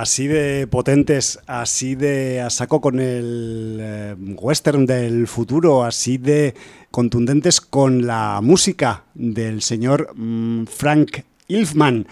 así de potentes, así de a saco con el eh, western del futuro, así de contundentes con la música del señor mm, Frank Ilfman,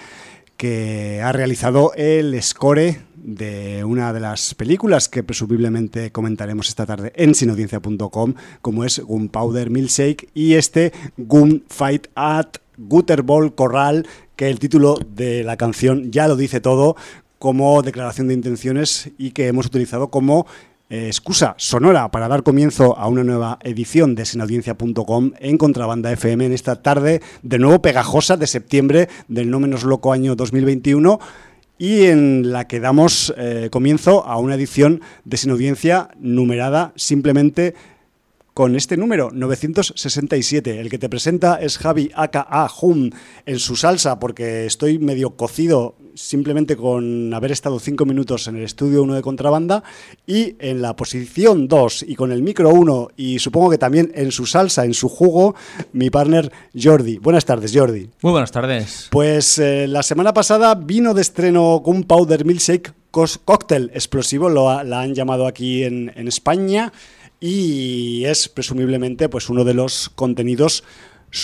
que ha realizado el score de una de las películas que presumiblemente comentaremos esta tarde en sinaudiencia.com, como es Gunpowder Milkshake y este Gunfight at Gutterball Corral, que el título de la canción ya lo dice todo, como declaración de intenciones y que hemos utilizado como eh, excusa sonora para dar comienzo a una nueva edición de sinaudiencia.com en Contrabanda FM en esta tarde de nuevo pegajosa de septiembre del no menos loco año 2021 y en la que damos eh, comienzo a una edición de Sinaudiencia numerada simplemente con este número, 967. El que te presenta es Javi aka Hum en su salsa, porque estoy medio cocido simplemente con haber estado cinco minutos en el estudio 1 de contrabanda y en la posición 2 y con el micro 1 y supongo que también en su salsa, en su jugo, mi partner Jordi. Buenas tardes, Jordi. Muy buenas tardes. Pues eh, la semana pasada vino de estreno con Powder Milkshake Cocktail Explosivo, lo la han llamado aquí en, en España y es presumiblemente pues uno de los contenidos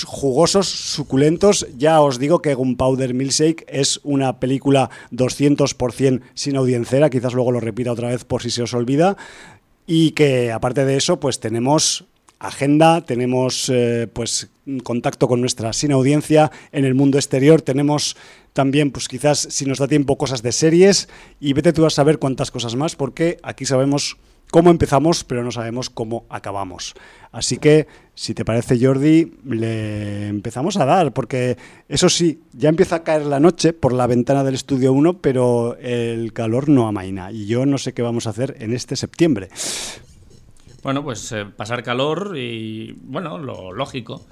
jugosos, suculentos. Ya os digo que Gunpowder Milkshake es una película 200% sin audiencera, quizás luego lo repita otra vez por si se os olvida. Y que aparte de eso, pues tenemos agenda, tenemos eh, pues contacto con nuestra sin audiencia en el mundo exterior, tenemos también pues quizás si nos da tiempo cosas de series y vete tú a saber cuántas cosas más porque aquí sabemos cómo empezamos, pero no sabemos cómo acabamos. Así que, si te parece, Jordi, le empezamos a dar, porque eso sí, ya empieza a caer la noche por la ventana del estudio 1, pero el calor no amaina. Y yo no sé qué vamos a hacer en este septiembre. Bueno, pues eh, pasar calor y, bueno, lo lógico.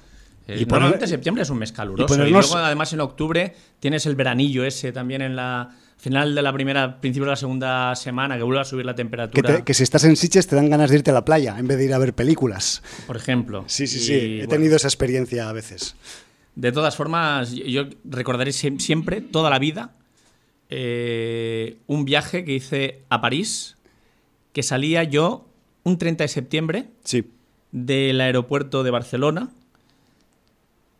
Eh, y normalmente septiembre es un mes caluroso. Y, y luego, además, en octubre tienes el veranillo ese también en la final de la primera, principio de la segunda semana, que vuelve a subir la temperatura. Que, si estás en Siches te dan ganas de irte a la playa en vez de ir a ver películas. Por ejemplo. Sí, sí, sí. He tenido esa experiencia a veces. De todas formas, yo recordaré siempre, toda la vida, eh, un viaje que hice a París, que salía yo un 30 de septiembre sí. del aeropuerto de Barcelona,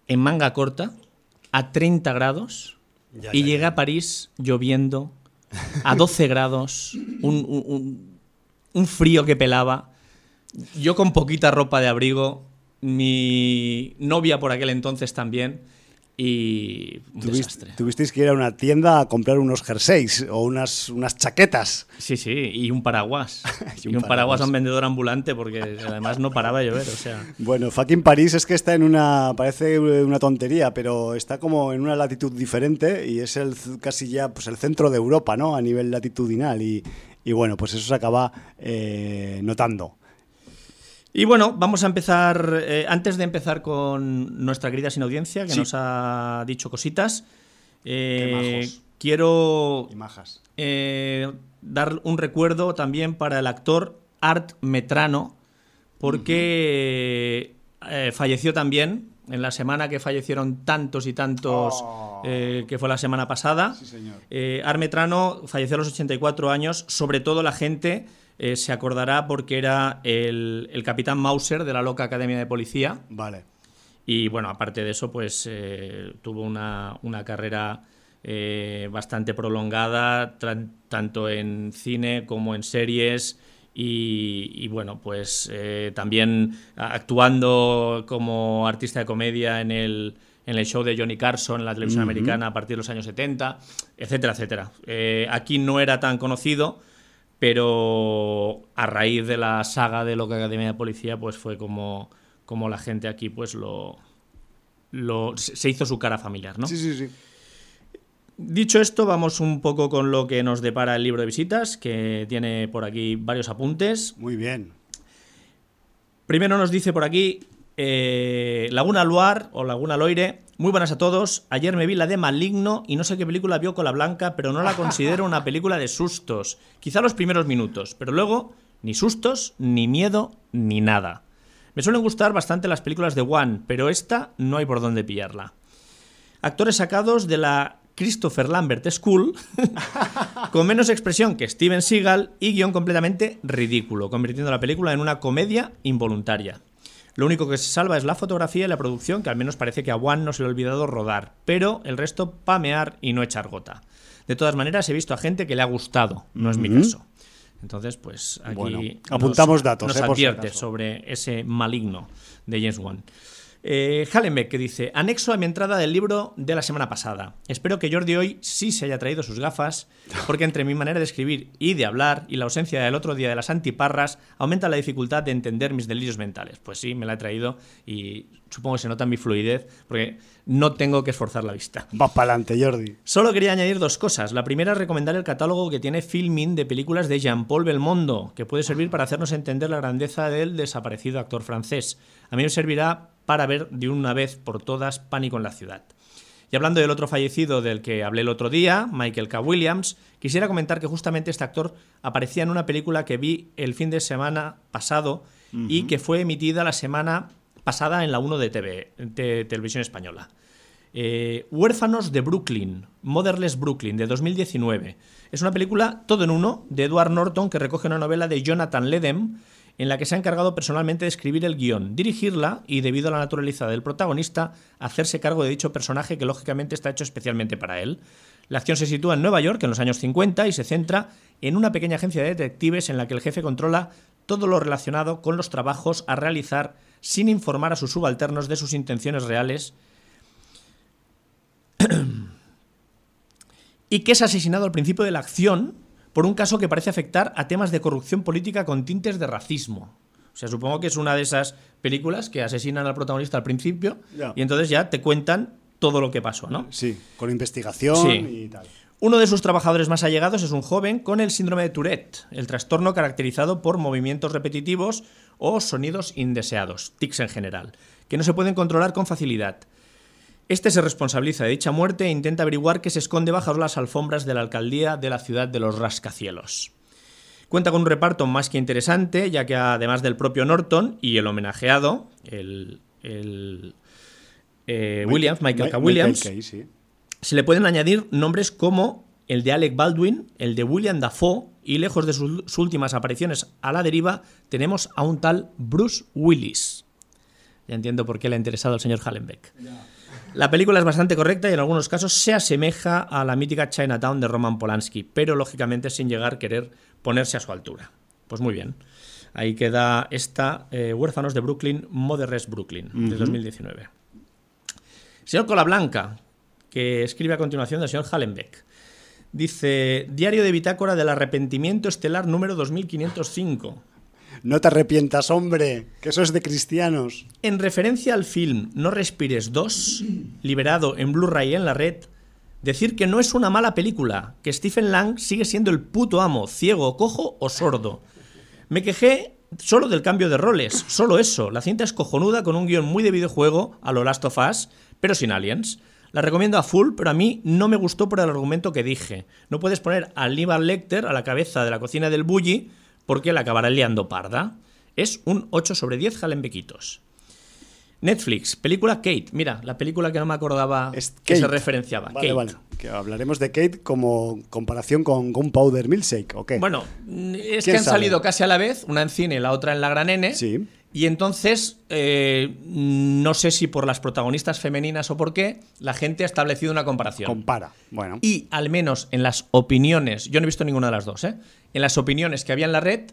en manga corta, a 30 grados y llegué a París lloviendo, a 12 grados, un, frío que pelaba. Yo con poquita ropa de abrigo, mi novia por aquel entonces también y Tuvisteis que ir a una tienda a comprar unos jerseys o unas, unas chaquetas. Sí, sí, y un paraguas. y un, paraguas. a un vendedor ambulante porque además no paraba de llover, o sea. Bueno, fucking París es que está en una, parece una tontería, pero está como en una latitud diferente y es el casi ya pues el centro de Europa, ¿no? A nivel latitudinal y, bueno, pues eso se acaba eh, notando. Y bueno, vamos a empezar, eh, antes de empezar con nuestra querida sin audiencia, que nos ha dicho cositas, eh, quiero eh, dar un recuerdo también para el actor Art Metrano, porque falleció también en la semana que fallecieron tantos y tantos, oh. que fue la semana pasada. Art Metrano falleció a los 84 años, sobre todo la gente eh, se acordará porque era el, capitán Mauser de la loca Academia de Policía. Vale. Y bueno, aparte de eso, pues eh, tuvo una, carrera eh, bastante prolongada, tanto en cine como en series. Y, bueno, pues también actuando como artista de comedia en el, en el show de Johnny Carson en la televisión americana a partir de los años 70, etcétera, etcétera. aquí no era tan conocido, pero a raíz de la saga de Loca Academia de Policía, pues fue como, como la gente aquí pues lo, lo, se hizo su cara familiar, ¿no? Sí, sí, sí. Dicho esto, vamos un poco con lo que nos depara el libro de visitas, que tiene por aquí varios apuntes. Muy bien. Primero nos dice por aquí eh, Laguna Luar o Laguna Loire muy buenas a todos. Ayer me vi la de Maligno y no sé qué película vio con la Blanca, pero no la considero una película de sustos. Quizá los primeros minutos, pero luego ni sustos, ni miedo, ni nada. Me suelen gustar bastante las películas de One, pero esta no hay por dónde pillarla. Actores sacados de la Christopher Lambert School, con menos expresión que Steven Seagal y guion completamente ridículo, convirtiendo la película en una comedia involuntaria. Lo único que se salva es la fotografía y la producción, que al menos parece que a Juan no se le ha olvidado rodar, pero el resto pamear y no echar gota. De todas maneras, he visto a gente que le ha gustado, no es mi caso. Entonces, pues aquí apuntamos datos, nos eh, advierte sobre ese maligno de James Wan. Eh, Hallenbeck que dice, anexo a mi entrada del libro de la semana pasada. Espero que Jordi hoy sí se haya traído sus gafas, porque entre mi manera de escribir y de hablar y la ausencia del otro día de las antiparras aumenta la dificultad de entender mis delirios mentales. Pues sí, me la he traído y supongo que se nota mi fluidez, porque no tengo que esforzar la vista. Va para adelante, Jordi. Solo quería añadir dos cosas. La primera es recomendar el catálogo que tiene Filmin de películas de Jean-Paul Belmondo, que puede servir para hacernos entender la grandeza del desaparecido actor francés. A mí me servirá para ver de una vez por todas Pánico en la ciudad. Y hablando del otro fallecido del que hablé el otro día, Michael K. Williams, quisiera comentar que justamente este actor aparecía en una película que vi el fin de semana pasado y que fue emitida la semana pasada en la 1 de, TV, de Televisión Española. Eh, Huérfanos de Brooklyn, Motherless Brooklyn, de 2019. Es una película todo en uno de Edward Norton que recoge una novela de Jonathan Ledem en la que se ha encargado personalmente de escribir el guion, dirigirla y, debido a la naturaleza del protagonista, hacerse cargo de dicho personaje que lógicamente está hecho especialmente para él. La acción se sitúa en Nueva York en los años 50 y se centra en una pequeña agencia de detectives en la que el jefe controla todo lo relacionado con los trabajos a realizar sin informar a sus subalternos de sus intenciones reales y que es asesinado al principio de la acción por un caso que parece afectar a temas de corrupción política con tintes de racismo. O sea, supongo que es una de esas películas que asesinan al protagonista al principio y entonces ya te cuentan todo lo que pasó, ¿no? Sí, con investigación Sí. y tal. Uno de sus trabajadores más allegados es un joven con el síndrome de Tourette, el trastorno caracterizado por movimientos repetitivos o sonidos indeseados, tics en general, que no se pueden controlar con facilidad. Este se responsabiliza de dicha muerte e intenta averiguar qué se esconde bajo las alfombras de la alcaldía de la ciudad de los rascacielos. Cuenta con un reparto más que interesante, ya que además del propio Norton y el homenajeado, el, el, eh, Williams, Michael K. Williams, Michael K, sí. Se le pueden añadir nombres como el de Alec Baldwin, el de William Dafoe y lejos de sus, sus últimas apariciones a la deriva tenemos a un tal Bruce Willis. Ya entiendo por qué le ha interesado al señor Hallenbeck. La película es bastante correcta y en algunos casos se asemeja a la mítica Chinatown de Roman Polanski, pero lógicamente sin llegar a querer ponerse a su altura. Pues muy bien. Ahí queda esta eh, Huérfanos de Brooklyn, Motherless Brooklyn, de 2019. Señor Colablanca, que escribe a continuación del señor Hallenbeck. Dice, Diario de Bitácora del Arrepentimiento Estelar número 2505. No te arrepientas, hombre, que eso es de cristianos. En referencia al film No Respires 2, liberado en Blu-ray en la red, decir que no es una mala película, que Stephen Lang sigue siendo el puto amo, ciego, cojo o sordo. Me quejé solo del cambio de roles, solo eso. La cinta es cojonuda con un guion muy de videojuego, a lo Last of Us, pero sin aliens. La recomiendo a full, pero a mí no me gustó por el argumento que dije. No puedes poner a Aníbal Lecter a la cabeza de la cocina del Bully porque la acabará liando parda. Es un 8 sobre 10 jalenbequitos. Netflix, película Kate. Mira, la película que no me acordaba Es que se referenciaba. Vale, Kate. vale. Que hablaremos de Kate como comparación con Gunpowder Milkshake, ¿o qué? Bueno, es ¿Quién que han sabe? salido casi a la vez, una en cine y la otra en la Gran N. Sí. Y entonces, eh, no sé si por las protagonistas femeninas o por qué, la gente ha establecido una comparación. compara. Bueno. y al menos en las opiniones, yo no he visto ninguna de las dos, ¿eh? En las opiniones que había en la red,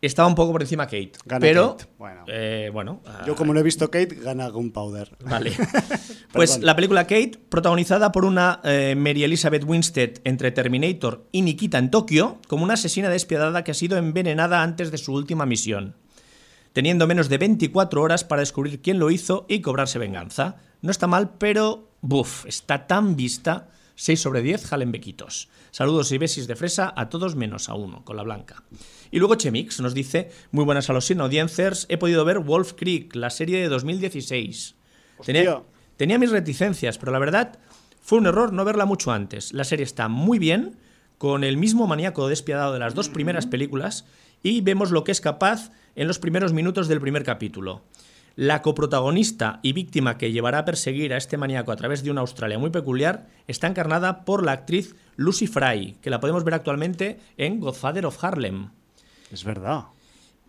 estaba un poco por encima Kate. Gana pero, Kate. Bueno. eh, bueno, Yo como no he visto Kate, gana Gunpowder. Vale. Pues la película Kate, protagonizada por una eh, Mary Elizabeth Winstead entre Terminator y Nikita en Tokio, como una asesina despiadada que ha sido envenenada antes de su última misión, teniendo menos de 24 horas para descubrir quién lo hizo y cobrarse venganza. No está mal, pero buf, está tan vista. 6 sobre 10 jalenbequitos. Saludos y besis de fresa a todos menos a uno, con la blanca. Y luego Chemix nos dice, muy buenas a los sin audiencers, he podido ver Wolf Creek, la serie de 2016. Tenía, tenía mis reticencias, pero la verdad fue un error no verla mucho antes. La serie está muy bien, con el mismo maníaco despiadado de las dos primeras películas, y vemos lo que es capaz en los primeros minutos del primer capítulo. La coprotagonista y víctima que llevará a perseguir a este maníaco a través de una Australia muy peculiar está encarnada por la actriz Lucy Fry, que la podemos ver actualmente en Godfather of Harlem. Es verdad.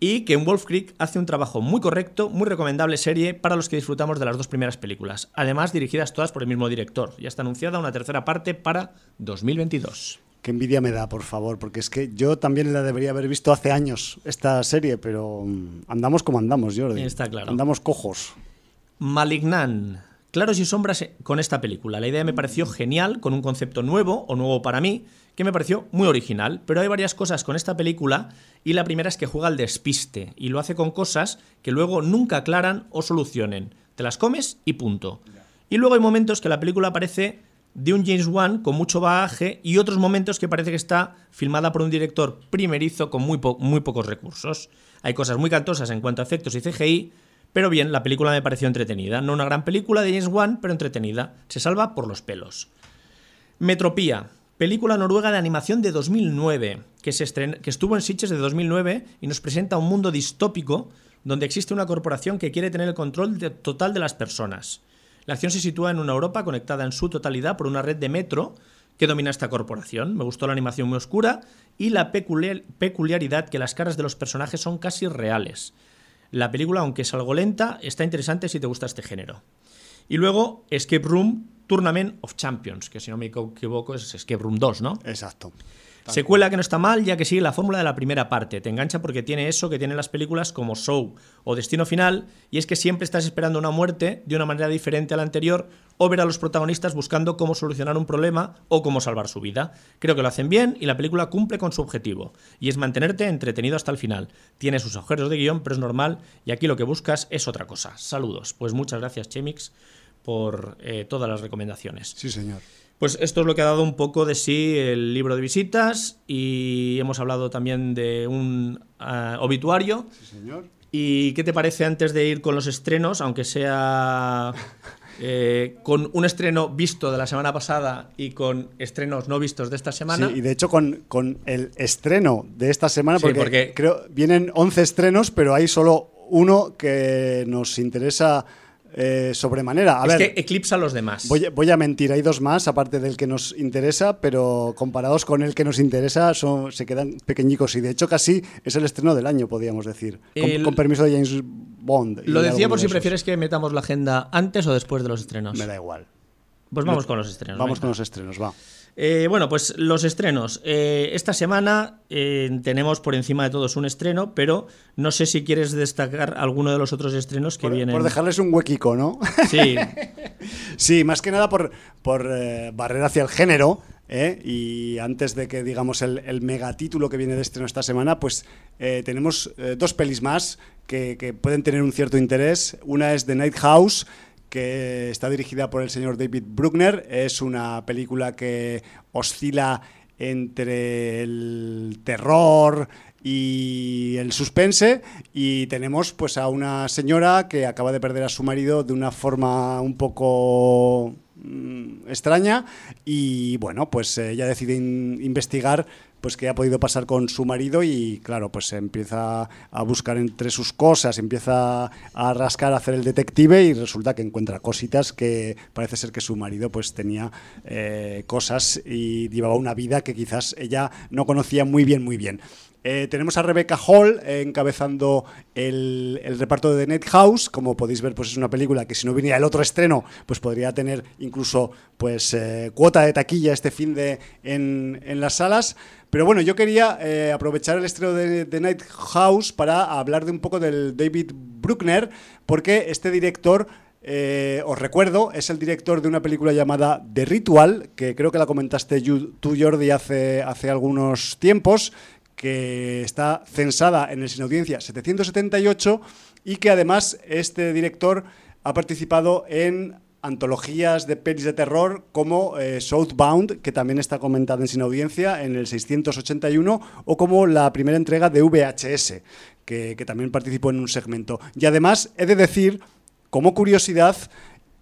Y que en Wolf Creek hace un trabajo muy correcto, muy recomendable serie para los que disfrutamos de las dos primeras películas. Además, dirigidas todas por el mismo director. Ya está anunciada una tercera parte para 2022. Qué envidia me da, por favor, porque es que yo también la debería haber visto hace años, esta serie, pero mm, andamos como andamos, Jordi. Está claro. Andamos cojos. Malignan. Claros y sombras con esta película. La idea me pareció genial, con un concepto nuevo, o nuevo para mí, que me pareció muy original. Pero hay varias cosas con esta película, y la primera es que juega al despiste, y lo hace con cosas que luego nunca aclaran o solucionen. Te las comes y punto. Y luego hay momentos que la película parece de un James Wan con mucho bagaje y otros momentos que parece que está filmada por un director primerizo con muy, muy pocos recursos. Hay cosas muy cantosas en cuanto a efectos y CGI, pero bien, la película me pareció entretenida. No una gran película de James Wan, pero entretenida. Se salva por los pelos. Metropía, película noruega de animación de 2009, que, que estuvo en Sitges de 2009 y nos presenta un mundo distópico donde existe una corporación que quiere tener el control total de las personas. La acción se sitúa en una Europa conectada en su totalidad por una red de metro que domina esta corporación. Me gustó la animación muy oscura y la peculiaridad que las caras de los personajes son casi reales. La película, aunque es algo lenta, está interesante si te gusta este género. Y luego Escape Room Tournament of Champions, que si no me equivoco es Escape Room 2, ¿no? Exacto. Secuela que no está mal, ya que sigue la fórmula de la primera parte. Te engancha porque tiene eso que tienen las películas como Show o Destino Final, y es que siempre estás esperando una muerte de una manera diferente a la anterior, o ver a los protagonistas buscando cómo solucionar un problema o cómo salvar su vida. Creo que lo hacen bien y la película cumple con su objetivo, y es mantenerte entretenido hasta el final. Tiene sus agujeros de guion, pero es normal, y aquí lo que buscas es otra cosa. Saludos. Pues muchas gracias, Chemix, por eh, todas las recomendaciones. Sí, señor. Pues esto es lo que ha dado un poco de sí el libro de visitas y hemos hablado también de un ah, obituario. Sí, señor. ¿Y qué te parece antes de ir con los estrenos, aunque sea eh, con un estreno visto de la semana pasada y con estrenos no vistos de esta semana? Sí, y de hecho con, con el estreno de esta semana, porque, creo vienen 11 estrenos, pero hay solo uno que nos interesa eh, sobremanera. A es que eclipsa a los demás. Voy, a mentir, hay dos más, aparte del que nos interesa, pero comparados con el que nos interesa, son, se quedan pequeñicos. Y de hecho, casi es el estreno del año, podríamos decir. Con, permiso de James Bond. Lo decía por si prefieres que metamos la agenda antes o después de los estrenos. Me da igual. Pues vamos con los estrenos. Vamos con los estrenos, va. Eh, bueno, pues los estrenos. Eh, esta semana eh, tenemos por encima de todos un estreno, pero no sé si quieres destacar alguno de los otros estrenos que vienen. Por dejarles un huequico, ¿no? Sí. sí, más que nada por, por barrer hacia el género. Y antes de que digamos el, megatítulo que viene de estreno esta semana, pues tenemos dos pelis más que, que pueden tener un cierto interés. Una es The Night House que está dirigida por el señor David Bruckner. Es una película que oscila entre el terror y el suspense y tenemos pues a una señora que acaba de perder a su marido de una forma un poco mm, extraña y bueno pues ella decide investigar pues que ha podido pasar con su marido y claro, pues empieza a buscar entre sus cosas, empieza a rascar, a hacer el detective y resulta que encuentra cositas que parece ser que su marido pues tenía eh, cosas y llevaba una vida que quizás ella no conocía muy bien, muy bien. Eh, tenemos a Rebecca Hall eh, encabezando el, reparto de The House. Como podéis ver, pues es una película que si no viniera el otro estreno, pues podría tener incluso pues eh, cuota de taquilla este fin de en, las salas. Pero bueno, yo quería aprovechar el estreno de The Night House para hablar de un poco del David Bruckner, porque este director os recuerdo, es el director de una película llamada The Ritual, que creo que la comentaste tú, Jordi, hace, hace algunos tiempos, que está censada en el Sin Audiencia 778 y que además este director ha participado en antologías de pelis de terror como eh, Southbound, que también está comentada en Sin Audiencia en el 681, o como la primera entrega de VHS, que, también participó en un segmento. Y además he de decir, como curiosidad,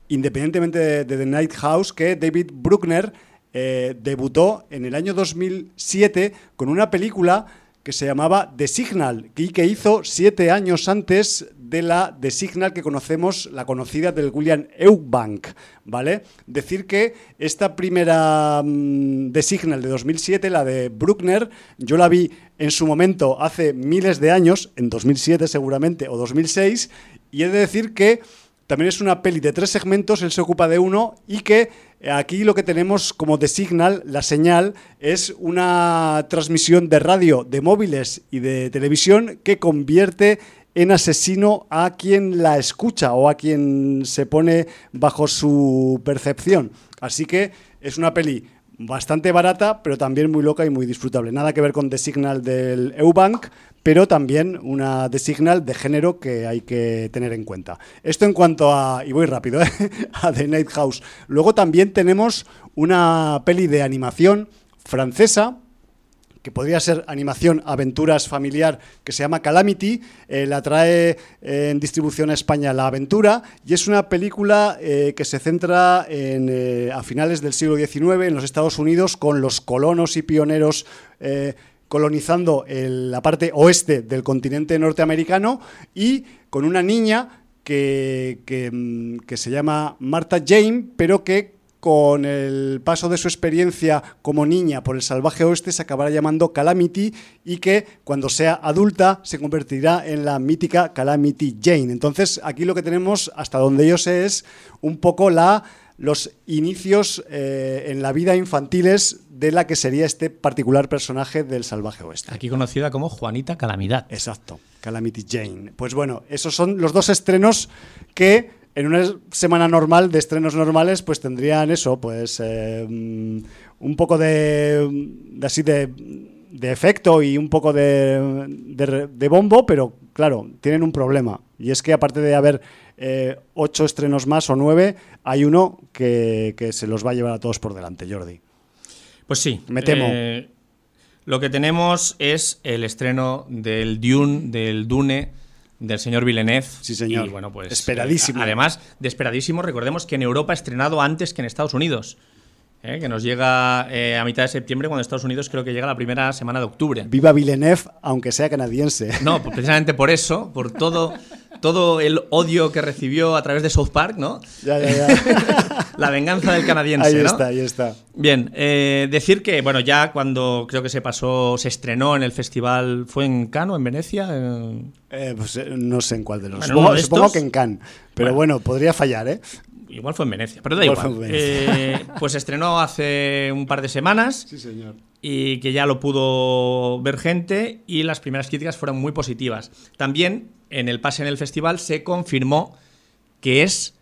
independientemente de, de The Night House, que David Bruckner eh, debutó en el año 2007 con una película que se llamaba The Signal y que hizo siete años antes de la The Signal que conocemos, la conocida del William Eubank, ¿vale? Decir que esta primera mm, The Signal de 2007, la de Bruckner, yo la vi en su momento hace miles de años, en 2007 seguramente, o 2006, y he de decir que también es una peli de tres segmentos, él se ocupa de uno y que aquí lo que tenemos como de signal, la señal, es una transmisión de radio, de móviles y de televisión que convierte en asesino a quien la escucha o a quien se pone bajo su percepción. Así que es una peli bastante barata, pero también muy loca y muy disfrutable. Nada que ver con The Signal del Eubank, pero también una The Signal de género que hay que tener en cuenta. Esto en cuanto a, y voy rápido, ¿eh? a The Night House. Luego también tenemos una peli de animación francesa, que podría ser animación aventuras familiar que se llama Calamity, eh, la trae eh, en distribución a España La Aventura y es una película eh, que se centra en, a finales del siglo XIX en los Estados Unidos con los colonos y pioneros colonizando la parte oeste del continente norteamericano y con una niña que, mm, que se llama Martha Jane, pero que con el paso de su experiencia como niña por el salvaje oeste se acabará llamando Calamity y que cuando sea adulta se convertirá en la mítica Calamity Jane. Entonces aquí lo que tenemos, hasta donde yo sé, es un poco la los inicios eh, en la vida infantiles de la que sería este particular personaje del salvaje oeste. Aquí conocida como Juanita Calamidad. Exacto, Calamity Jane. Pues bueno, esos son los dos estrenos que en una semana normal de estrenos normales, pues tendrían eso, pues eh, un poco de, así de, efecto y un poco de, de, bombo, pero claro, tienen un problema. Y es que aparte de haber eh, ocho estrenos más o nueve, hay uno que, se los va a llevar a todos por delante, Jordi. Pues sí. Me temo. Eh, lo que tenemos es el estreno del Dune, del Dune del señor Villeneuve. Sí, señor. Y bueno, pues. Esperadísimo. Eh, además, de esperadísimo, recordemos que en Europa ha estrenado antes que en Estados Unidos. Eh, que nos llega eh, a mitad de septiembre, cuando Estados Unidos creo que llega la primera semana de octubre. Viva Villeneuve, aunque sea canadiense. No, pues precisamente por eso, por todo todo el odio que recibió a través de South Park, ¿no? Ya, ya, ya. la venganza del canadiense. Ahí está, ahí está. Bien, eh, decir que, bueno, ya cuando creo que se pasó, se estrenó en el festival, ¿fue en Cannes o en Venecia? Eh, pues eh, no sé en cuál de los. supongo, que en Cannes, pero bueno. podría fallar, ¿eh? Igual fue en Venecia, pero da igual. Eh, pues estrenó hace un par de semanas. Sí, señor. Y que ya lo pudo ver gente y las primeras críticas fueron muy positivas. También en el pase en el festival se confirmó que es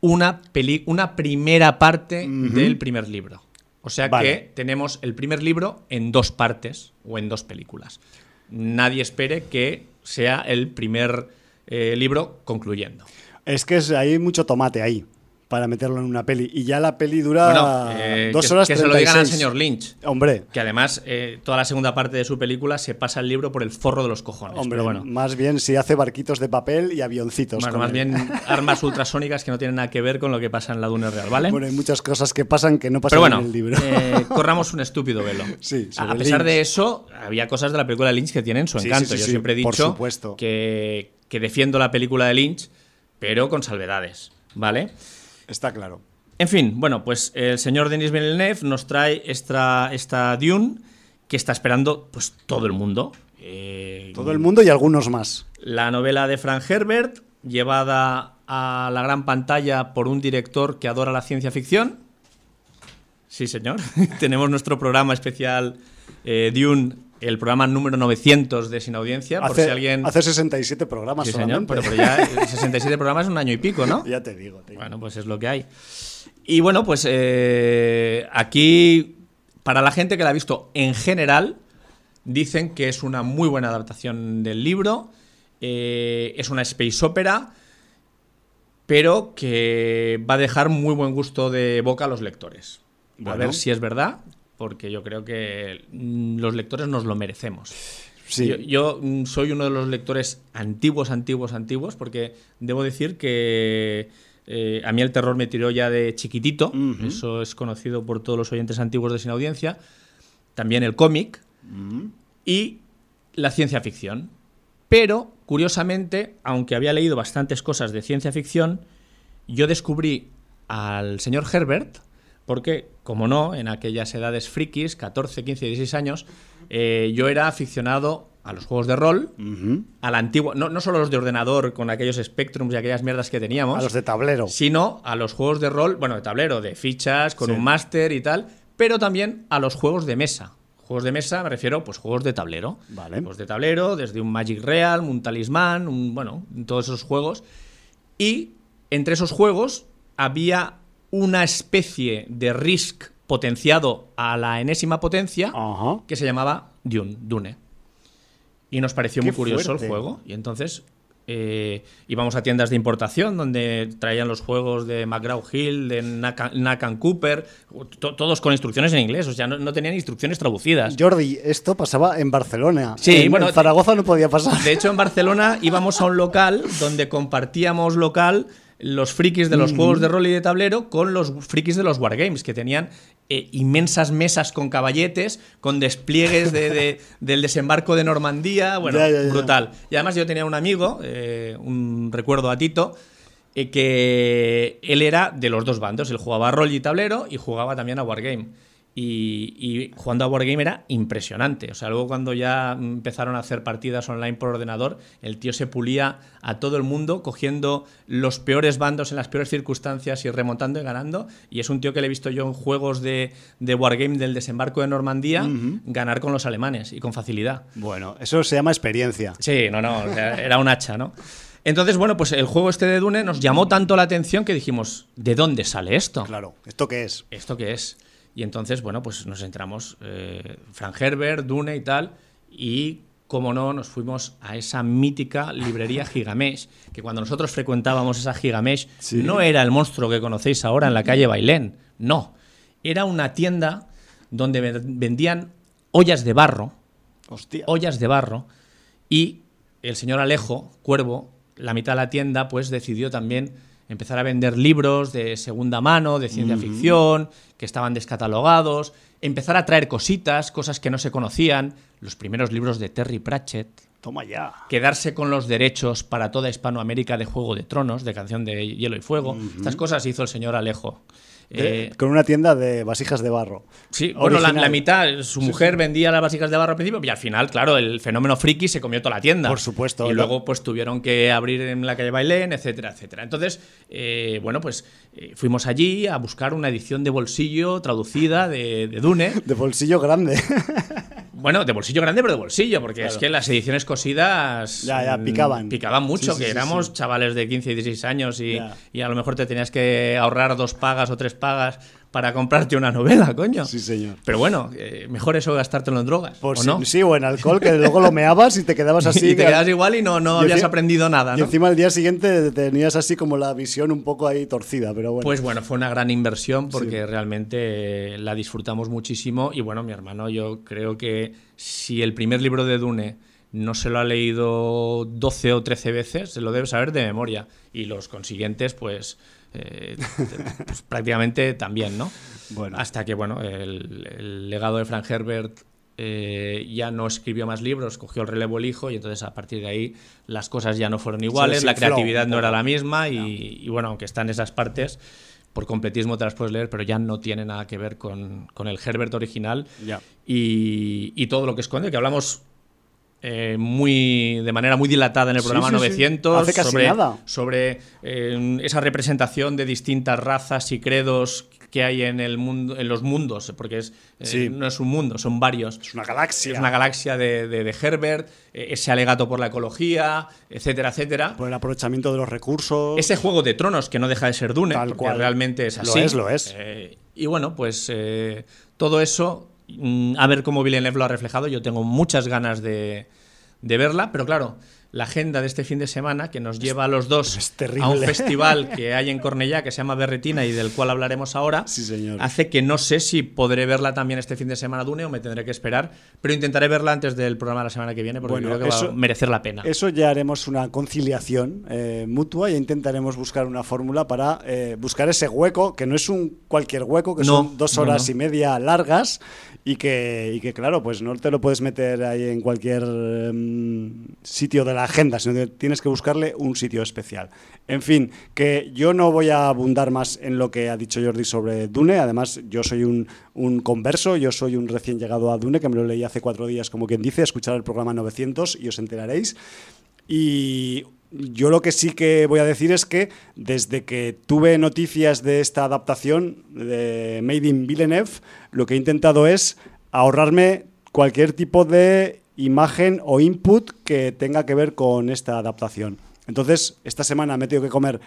una, una primera parte del primer libro. O sea que tenemos el primer libro en dos partes o en dos películas. Nadie espere que sea el primer eh, libro concluyendo. Es que hay mucho tomate ahí para meterlo en una peli. Y ya la peli dura eh, dos horas Que se lo digan al señor Lynch. Hombre. Que además eh, toda la segunda parte de su película se pasa el libro por el forro de los cojones. Hombre, pero bueno. más bien si hace barquitos de papel y avioncitos. Bueno, más bien armas ultrasónicas que no tienen nada que ver con lo que pasa en la Dune Real, ¿vale? Bueno, hay muchas cosas que pasan que no pasan en el libro. Eh, corramos un estúpido velo. Sí, a pesar de eso, había cosas de la película de Lynch que tienen su encanto. Yo siempre he dicho que, que defiendo la película de Lynch, pero con salvedades, ¿vale? Está claro. En fin, bueno, pues el señor Denis Villeneuve nos trae esta, esta Dune que está esperando pues todo el mundo. Eh, todo el mundo y algunos más. La novela de Frank Herbert, llevada a la gran pantalla por un director que adora la ciencia ficción. Sí, señor. Tenemos nuestro programa especial eh, Dune el programa número 900 de Sin Audiencia, hace, por si alguien... Hace 67 programas sí, señor, pero, ya 67 programas es un año y pico, ¿no? Ya te digo, Bueno, pues es lo que hay. Y bueno, pues eh, aquí, para la gente que la ha visto en general, dicen que es una muy buena adaptación del libro, eh, es una space opera, pero que va a dejar muy buen gusto de boca a los lectores. A ver si es verdad, porque yo creo que mm, los lectores nos lo merecemos. Yo, mm, soy uno de los lectores antiguos, antiguos, antiguos, porque debo decir que eh, a mí el terror me tiró ya de chiquitito, eso es conocido por todos los oyentes antiguos de Sin Audiencia, también el cómic y la ciencia ficción. Pero, curiosamente, aunque había leído bastantes cosas de ciencia ficción, yo descubrí al señor Herbert, porque, como no, en aquellas edades frikis, 14, 15, 16 años, eh, yo era aficionado a los juegos de rol, a la antigua, no, no solo los de ordenador con aquellos Spectrums y aquellas mierdas que teníamos, A los de tablero. sino a los juegos de rol, bueno, de tablero, de fichas, con un máster y tal, pero también a los juegos de mesa. Juegos de mesa, me refiero, pues juegos de tablero. Vale. Juegos de tablero, desde un Magic Real, un Talismán, un, bueno, todos esos juegos. Y entre esos juegos había una especie de Risk potenciado a la enésima potencia Ajá. que se llamaba Dune. Dune. Y nos pareció Qué muy curioso fuerte. el juego. Y entonces eh, íbamos a tiendas de importación donde traían los juegos de McGraw Hill, de Nakan Cooper, to- todos con instrucciones en inglés. O sea, no, no tenían instrucciones traducidas. Jordi, esto pasaba en Barcelona. Sí, en, bueno, en Zaragoza no podía pasar. De hecho, en Barcelona íbamos a un local donde compartíamos local los frikis de los juegos de rol y de tablero con los frikis de los wargames, que tenían eh, inmensas mesas con caballetes, con despliegues de- de- del desembarco de Normandía, bueno, Ya, ya, ya. brutal. Y además yo tenía un amigo, eh, un recuerdo a Tito, eh, que él era de los dos bandos, él jugaba a rol y tablero y jugaba también a wargame. Y, y jugando a Wargame era impresionante. O sea, luego cuando ya empezaron a hacer partidas online por ordenador, el tío se pulía a todo el mundo, cogiendo los peores bandos en las peores circunstancias y remontando y ganando. Y es un tío que le he visto yo en juegos de, de Wargame del desembarco de Normandía ganar con los alemanes y con facilidad. Bueno, eso se llama experiencia. Sí, no, no, o sea, era un hacha, ¿no? Entonces, bueno, pues el juego este de Dune nos llamó tanto la atención que dijimos, ¿de dónde sale esto? Claro, ¿esto qué es? ¿Esto qué es? Y entonces, bueno, pues nos entramos, eh, Frank Herbert, Dune y tal, y como no, nos fuimos a esa mítica librería Gigamesh, que cuando nosotros frecuentábamos esa Gigamesh, Sí. no era el monstruo que conocéis ahora en la calle Bailén, no. Era una tienda donde ven- vendían ollas de barro, Hostia. ollas de barro y el señor Alejo, Cuervo, la mitad de la tienda, pues decidió también empezar a vender libros de segunda mano, de ciencia ficción, que estaban descatalogados, empezar a traer cositas, cosas que no se conocían, los primeros libros de Terry Pratchett, Toma ya. quedarse con los derechos para toda Hispanoamérica de Juego de Tronos, de canción de Hielo y Fuego. Estas cosas hizo el señor Alejo. De- Eh, con una tienda de vasijas de barro. Sí, bueno, la, Original. la mitad, su mujer vendía las vasijas de barro al principio y al final, claro, el fenómeno friki se comió toda la tienda. Por supuesto, Y ¿no? luego, pues tuvieron que abrir en la calle Bailén, etcétera, etcétera. Entonces, eh, bueno, pues eh, fuimos allí a buscar una edición de bolsillo traducida de, de Dune. De bolsillo grande. Bueno, de bolsillo grande, pero de bolsillo, porque es que las ediciones cosidas. Ya, ya, mm, picaban. Picaban mucho, Sí, sí, que éramos sí. chavales de 15 y 16 años y a lo mejor te tenías que ahorrar dos pagas o tres pagas para comprarte una novela, coño. Sí, señor. Pero bueno, eh, mejor eso gastártelo en drogas. Por ¿o si- no? Sí, o en alcohol, que luego lo meabas y te quedabas así. y te quedas igual y no, no y habías aprendido nada, Y ¿no? encima al día siguiente tenías así como la visión un poco ahí torcida, pero bueno. Pues bueno, fue una gran inversión porque realmente la disfrutamos muchísimo. Y bueno, mi hermano, yo creo que si el primer libro de Dune no se lo ha leído 12 o 13 veces, se lo debe saber de memoria. Y los consiguientes, pues, eh, pues, prácticamente también, ¿no? Bueno. Hasta que, bueno, el, el legado de Frank Herbert eh, ya no escribió más libros, cogió el relevo el hijo y entonces a partir de ahí las cosas ya no fueron iguales, la creatividad no era la misma y, y bueno, aunque están esas partes, por completismo te las puedes leer, pero ya no tiene nada que ver con, con el Herbert original y, y todo lo que esconde, que hablamos eh, muy de manera muy dilatada en el Sí, programa sí, sí. 900 Hace casi sobre, nada. sobre eh, esa representación de distintas razas y credos que hay en el mundo en los mundos porque es eh, Sí. no es un mundo son varios Es una galaxia. es una galaxia de, de- de Herbert ese alegato por la ecología etcétera etcétera Por el aprovechamiento de los recursos. ese juego de tronos que no deja de ser Dune, Tal porque cual. realmente es Lo así. es, lo es. Y bueno, pues todo eso, a ver cómo Villeneuve lo ha reflejado. Yo tengo muchas ganas de, de verla, pero claro, la agenda de este fin de semana que nos lleva a los dos a un festival que hay en Cornellá que se llama Berretina y del cual hablaremos ahora, hace que no sé si podré verla también este fin de semana Dune o me tendré que esperar, pero intentaré verla antes del programa de la semana que viene porque creo que va a merecer la pena. Eso ya haremos una conciliación eh, mutua e intentaremos buscar una fórmula para eh, buscar ese hueco, que no es un cualquier hueco, que son dos horas y media largas y que, que, claro, pues no te lo puedes meter ahí en cualquier em, sitio de la agenda, sino que tienes que buscarle un sitio especial. En fin, que yo no voy a abundar más en lo que ha dicho Jordi sobre Dune, además yo soy un, un converso, yo soy un recién llegado a Dune, que me lo leí hace cuatro días, como quien dice, escuchar el programa 900 y os enteraréis. Y yo lo que sí que voy a decir es que desde que tuve noticias de esta adaptación de Made in Villeneuve, lo que he intentado es ahorrarme cualquier tipo de imagen o input que tenga que ver con esta adaptación. Entonces, esta semana me he tenido que comer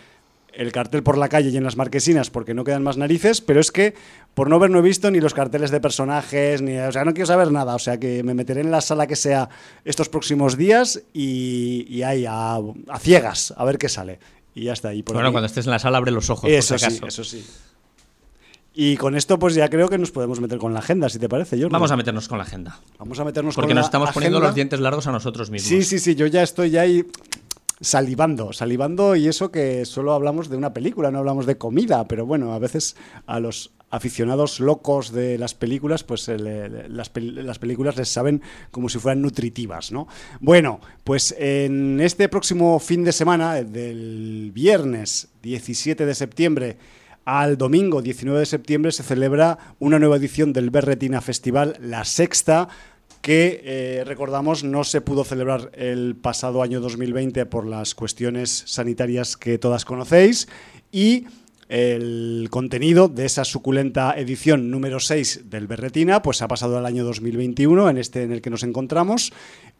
el cartel por la calle y en las marquesinas porque no quedan más narices, pero es que por no haber no he visto ni los carteles de personajes, ni, o sea, no quiero saber nada, o sea, que me meteré en la sala que sea estos próximos días y, ahí a, ciegas, a ver qué sale. Y ya está. Y bueno, cuando estés en la sala abre los ojos. Eso sí, eso sí. Y con esto, pues ya creo que nos podemos meter con la agenda, si te parece. Vamos a meternos con la agenda. Vamos a meternos Porque nos estamos poniendo los dientes largos a nosotros mismos. Sí, sí, sí, yo ya estoy ahí salivando, salivando y eso que solo hablamos de una película, no hablamos de comida, pero bueno, a veces a los aficionados locos de las películas, pues las, películas les saben como si fueran nutritivas, ¿no? Bueno, pues en este próximo fin de semana, del viernes 17 de septiembre al domingo 19 de septiembre, se celebra una nueva edición del Berretina Festival, la sexta, que eh, recordamos no se pudo celebrar el pasado año 2020 por las cuestiones sanitarias que todas conocéis. Y el contenido de esa suculenta edición número 6 del Berretina pues ha pasado al año 2021 en este en el que nos encontramos.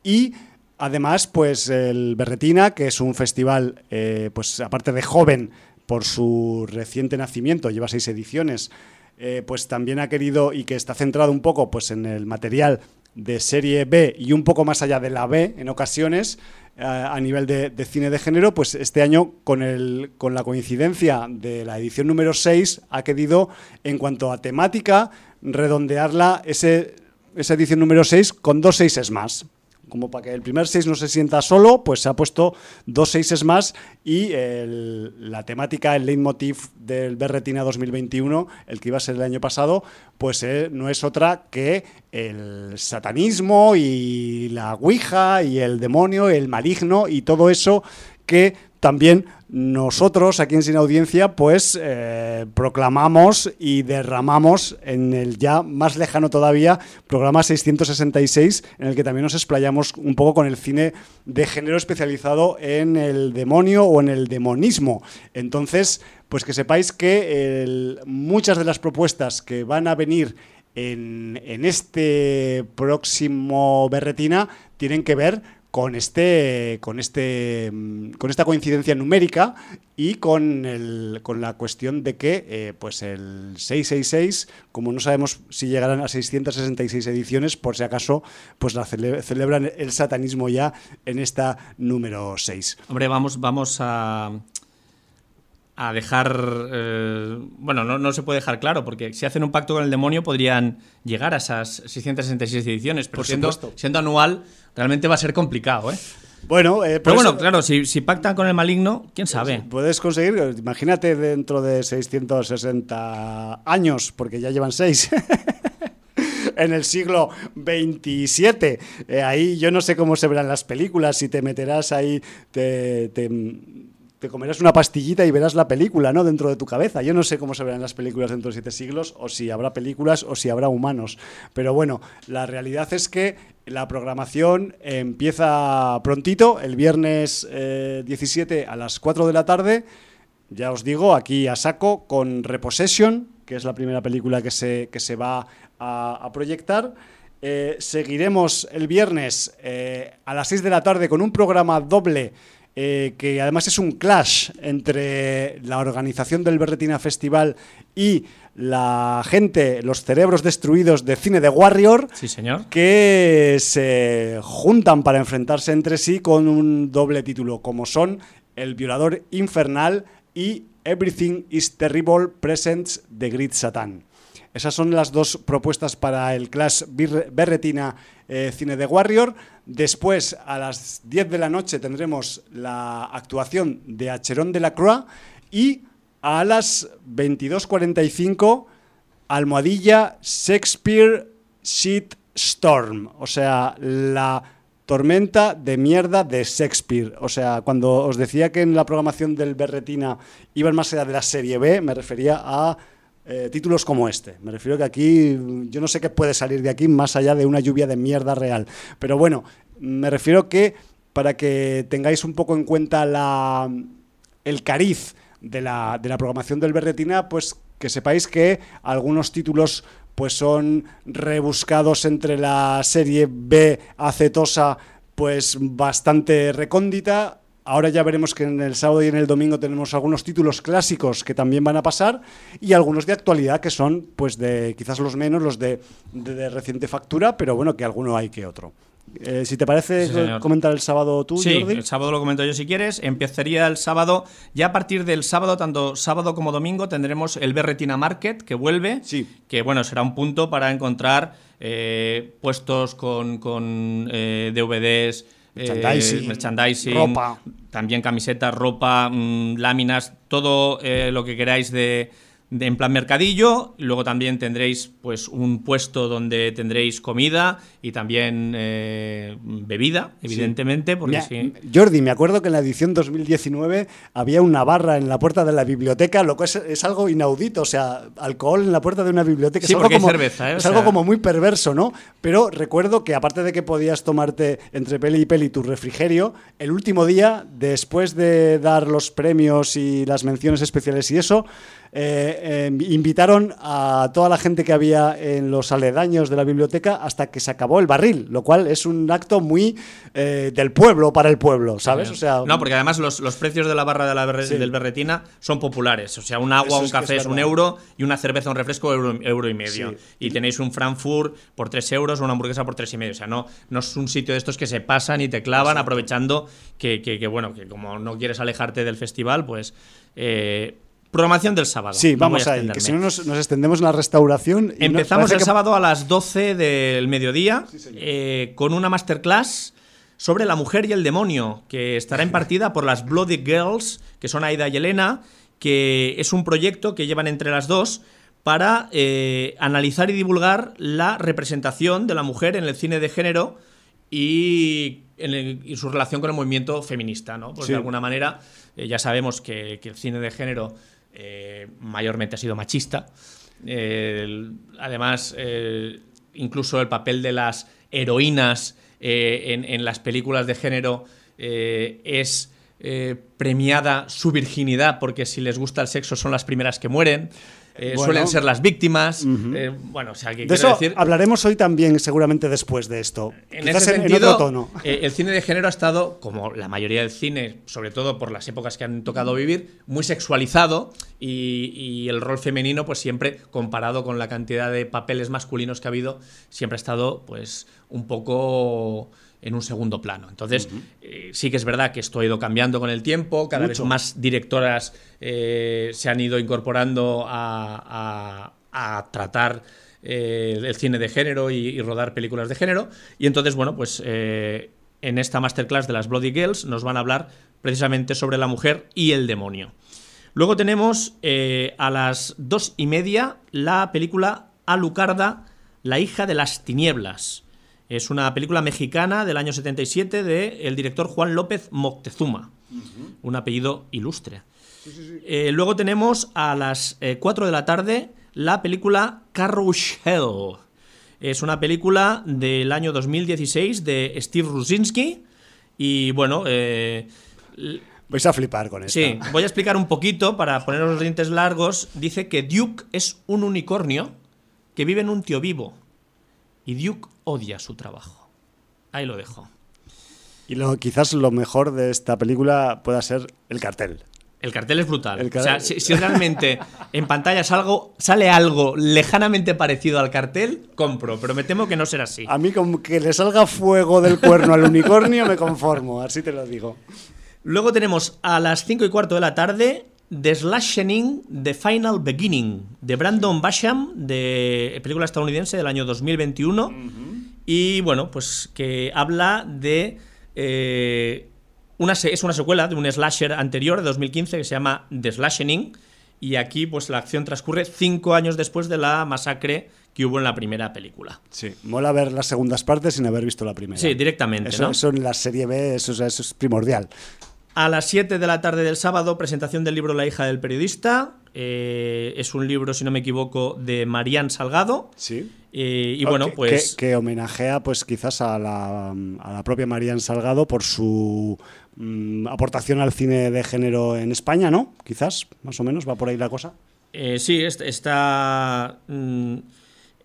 Y además pues el Berretina que es un festival eh, pues aparte de joven por su reciente nacimiento lleva seis ediciones eh, pues también ha querido y que está centrado un poco pues en el material de serie B y un poco más allá de la B en ocasiones eh, a nivel de, cine de género, pues este año con, el, con la coincidencia de la edición número 6 ha querido, en cuanto a temática, redondearla ese, esa edición número 6 con dos seises más como para que el primer seis no se sienta solo, pues se ha puesto dos seises más y la temática, el leitmotiv del Berretina 2021, el que iba a ser el año pasado, pues eh, no es otra que el satanismo y la ouija y el demonio, el maligno y todo eso que también nosotros aquí en Sin Audiencia pues eh, proclamamos y derramamos en el ya más lejano todavía programa 666 en el que también nos explayamos un poco con el cine de género especializado en el demonio o en el demonismo. Entonces, pues que sepáis que muchas de las propuestas que van a venir en, en este próximo Berretina tienen que ver con este con este mm, con esta coincidencia numérica y con, el, con la cuestión de que eh, pues el 666 como no sabemos si llegarán a 666 ediciones por si acaso pues la celebran el satanismo ya en esta número 6 hombre vamos vamos a a dejar. Eh, bueno, no, se puede dejar claro, porque si hacen un pacto con el demonio podrían llegar a esas 666 ediciones, pero siendo, siendo, anual, realmente va a ser complicado, ¿eh? Bueno, eh, pero bueno, claro, si, si, pactan con el maligno, quién sabe. puedes conseguir, imagínate dentro de 660 años, porque ya llevan 6. en el siglo XXVII. Eh, ahí yo no sé cómo se verán las películas, si te meterás ahí, te, te comerás una pastillita y verás la película, ¿no? Dentro de tu cabeza. Yo no sé cómo se verán las películas dentro de siete siglos, o si habrá películas, o si habrá humanos. Pero bueno, la realidad es que la programación empieza prontito, el viernes 17 eh, a las 4 de la tarde. Ya os digo, aquí a saco, con Repossession, que es la primera película que se, que se va a, proyectar. Eh, seguiremos el viernes eh, a las 6 de la tarde con un programa doble eh, que además es un clash entre la organización del Berretina Festival y la gente, los cerebros destruidos de cine de Warrior, Sí, señor. que se juntan para enfrentarse entre sí con un doble título, como son El Violador Infernal y Everything is Terrible Presents the Great Satan. Esas son las dos propuestas para el Clash Berretina eh, Cine de Warrior. Después, a las 10 de la noche, tendremos la actuación de Acheron de la Croix y a las 22.45 almohadilla Shakespeare Shit Storm, o sea, la tormenta de mierda de Shakespeare. O sea, cuando os decía que en la programación del Berretina iban más allá de la serie B, me refería a eh, títulos como este. Me refiero que aquí, yo no sé qué puede salir de aquí más allá de una lluvia de mierda real. Pero bueno, me refiero que para que tengáis un poco en cuenta la, el cariz de la, de la programación del Berretina, pues que sepáis que algunos títulos pues son rebuscados entre la serie B acetosa, pues bastante recóndita. Ahora ya veremos que en el sábado y en el domingo tenemos algunos títulos clásicos que también van a pasar y algunos de actualidad que son pues de quizás los menos, los de, de- de reciente factura, pero bueno, que alguno hay que otro. Eh, si te parece Sí, comentar el sábado tú, Sí, Jordi. el sábado lo comento yo si quieres. Empezaría el sábado. Ya a partir del sábado, tanto sábado como domingo, tendremos el Berretina Market que vuelve. Sí. Que bueno, será un punto para encontrar eh, puestos con, con, eh, DVDs. Eh, Merchandising, ropa. también camisetas, ropa, mm, láminas, todo eh, lo que queráis de- en plan mercadillo. Luego también tendréis pues un puesto donde tendréis comida y también eh, bebida, evidentemente, porque Me- sí. Jordi, me acuerdo que en la edición 2019 había una barra en la puerta de la biblioteca, lo cual es, es algo inaudito, o sea, alcohol en la puerta de una biblioteca. Sí, es algo como, cerveza, ¿eh? O Es algo como muy perverso, ¿no? Pero recuerdo que aparte de que podías tomarte entre peli y peli tu refrigerio, el último día, después de dar los premios y las menciones especiales y eso, eh, eh, invitaron a toda la gente que había en los aledaños de la biblioteca hasta que se acabó el barril, lo cual es un acto muy eh, del pueblo para el pueblo, ¿sabes? O sea, no, porque además los, los precios de la barra de la berre- Sí. del Berretina son populares. O sea, un agua, Eso un café es es, un euro y una cerveza, un refresco, euro, euro y medio. Sí. Y tenéis un Frankfurt por tres euros o una hamburguesa por tres y medio. O sea, no, no es un sitio de estos que se pasan y te clavan aprovechando que, que- que, bueno, que como no quieres alejarte del festival, pues... eh, programación del sábado. sí, No vamos a ahí, que si no nos, nos extendemos en la restauración. y no- Empezamos el que- sábado a las 12 del mediodía eh, con una masterclass sobre la mujer y el demonio, que estará impartida por las Bloody Girls, que son Aida y Elena, que es un proyecto que llevan entre las dos para eh, analizar y divulgar la representación de la mujer en el cine de género y, en el- y su relación con el movimiento feminista, ¿no? Pues Sí. de alguna manera eh, ya sabemos que, que el cine de género eh, mayormente ha sido machista. Además, eh, incluso el papel de las heroínas eh, en, las películas de género es premiada su virginidad, porque si les gusta el sexo son las primeras que mueren. Eh, Bueno. suelen ser las víctimas. Eh, bueno, o sea, que De eso decir. hablaremos hoy también, seguramente después de esto. En Quizás ese en, en sentido, otro tono. eh, el cine de género ha estado, como la mayoría del cine, sobre todo por las épocas que han tocado vivir, muy sexualizado y, y el rol femenino, pues siempre, comparado con la cantidad de papeles masculinos que ha habido, siempre ha estado, pues, un poco en un segundo plano. Entonces, eh, sí que es verdad que esto ha ido cambiando con el tiempo, cada Mucho. vez más directoras eh, se han ido incorporando a, a- a tratar eh, el cine de género y, y rodar películas de género. Y entonces, bueno, pues en esta masterclass de las Bloody Girls nos van a hablar precisamente sobre la mujer y el demonio. Luego tenemos a las dos y media la película Alucarda, la hija de las tinieblas. Es una película mexicana del año 77 del director Juan López Moctezuma, un apellido ilustre. Eh, luego tenemos a las eh, 4 de la tarde la película Carousel. Es una película del año 2016 de Steve Rusinski. Y bueno, eh, Vais a flipar con esto. sí, voy a explicar un poquito para poner los dientes largos. Dice que Duke es un unicornio que vive en un tío vivo. Y Duke odia su trabajo. Ahí lo dejo. Y lo, quizás lo mejor de esta película pueda ser el cartel. El cartel es brutal. O sea, si, realmente en pantalla algo, sale algo lejanamente parecido al cartel, compro, pero me temo que no será así. A mí con que le salga fuego del cuerno al unicornio me conformo, así te lo digo. Luego tenemos a las 5 y cuarto de la tarde The Slashing The Final Beginning de Brandon Basham, de película estadounidense del año 2021. Y bueno, pues que habla de... Eh, una, es una secuela de un slasher anterior de 2015 que se llama The Slashing y aquí pues la acción transcurre cinco años después de la masacre que hubo en la primera película. Sí, mola ver las segundas partes sin haber visto la primera. Sí, directamente. Eso, eso en la serie B eso, eso es primordial. A las 7 de la tarde del sábado, presentación del libro La hija del periodista. Eh, es un libro, si no me equivoco, de Marían Salgado. Sí. Eh, y bueno, pues. Que, homenajea, pues quizás a la, a la propia Marían Salgado por su mm, aportación al cine de género en España, ¿no? Quizás, más o menos, va por ahí la cosa. Eh, sí, está. Mm,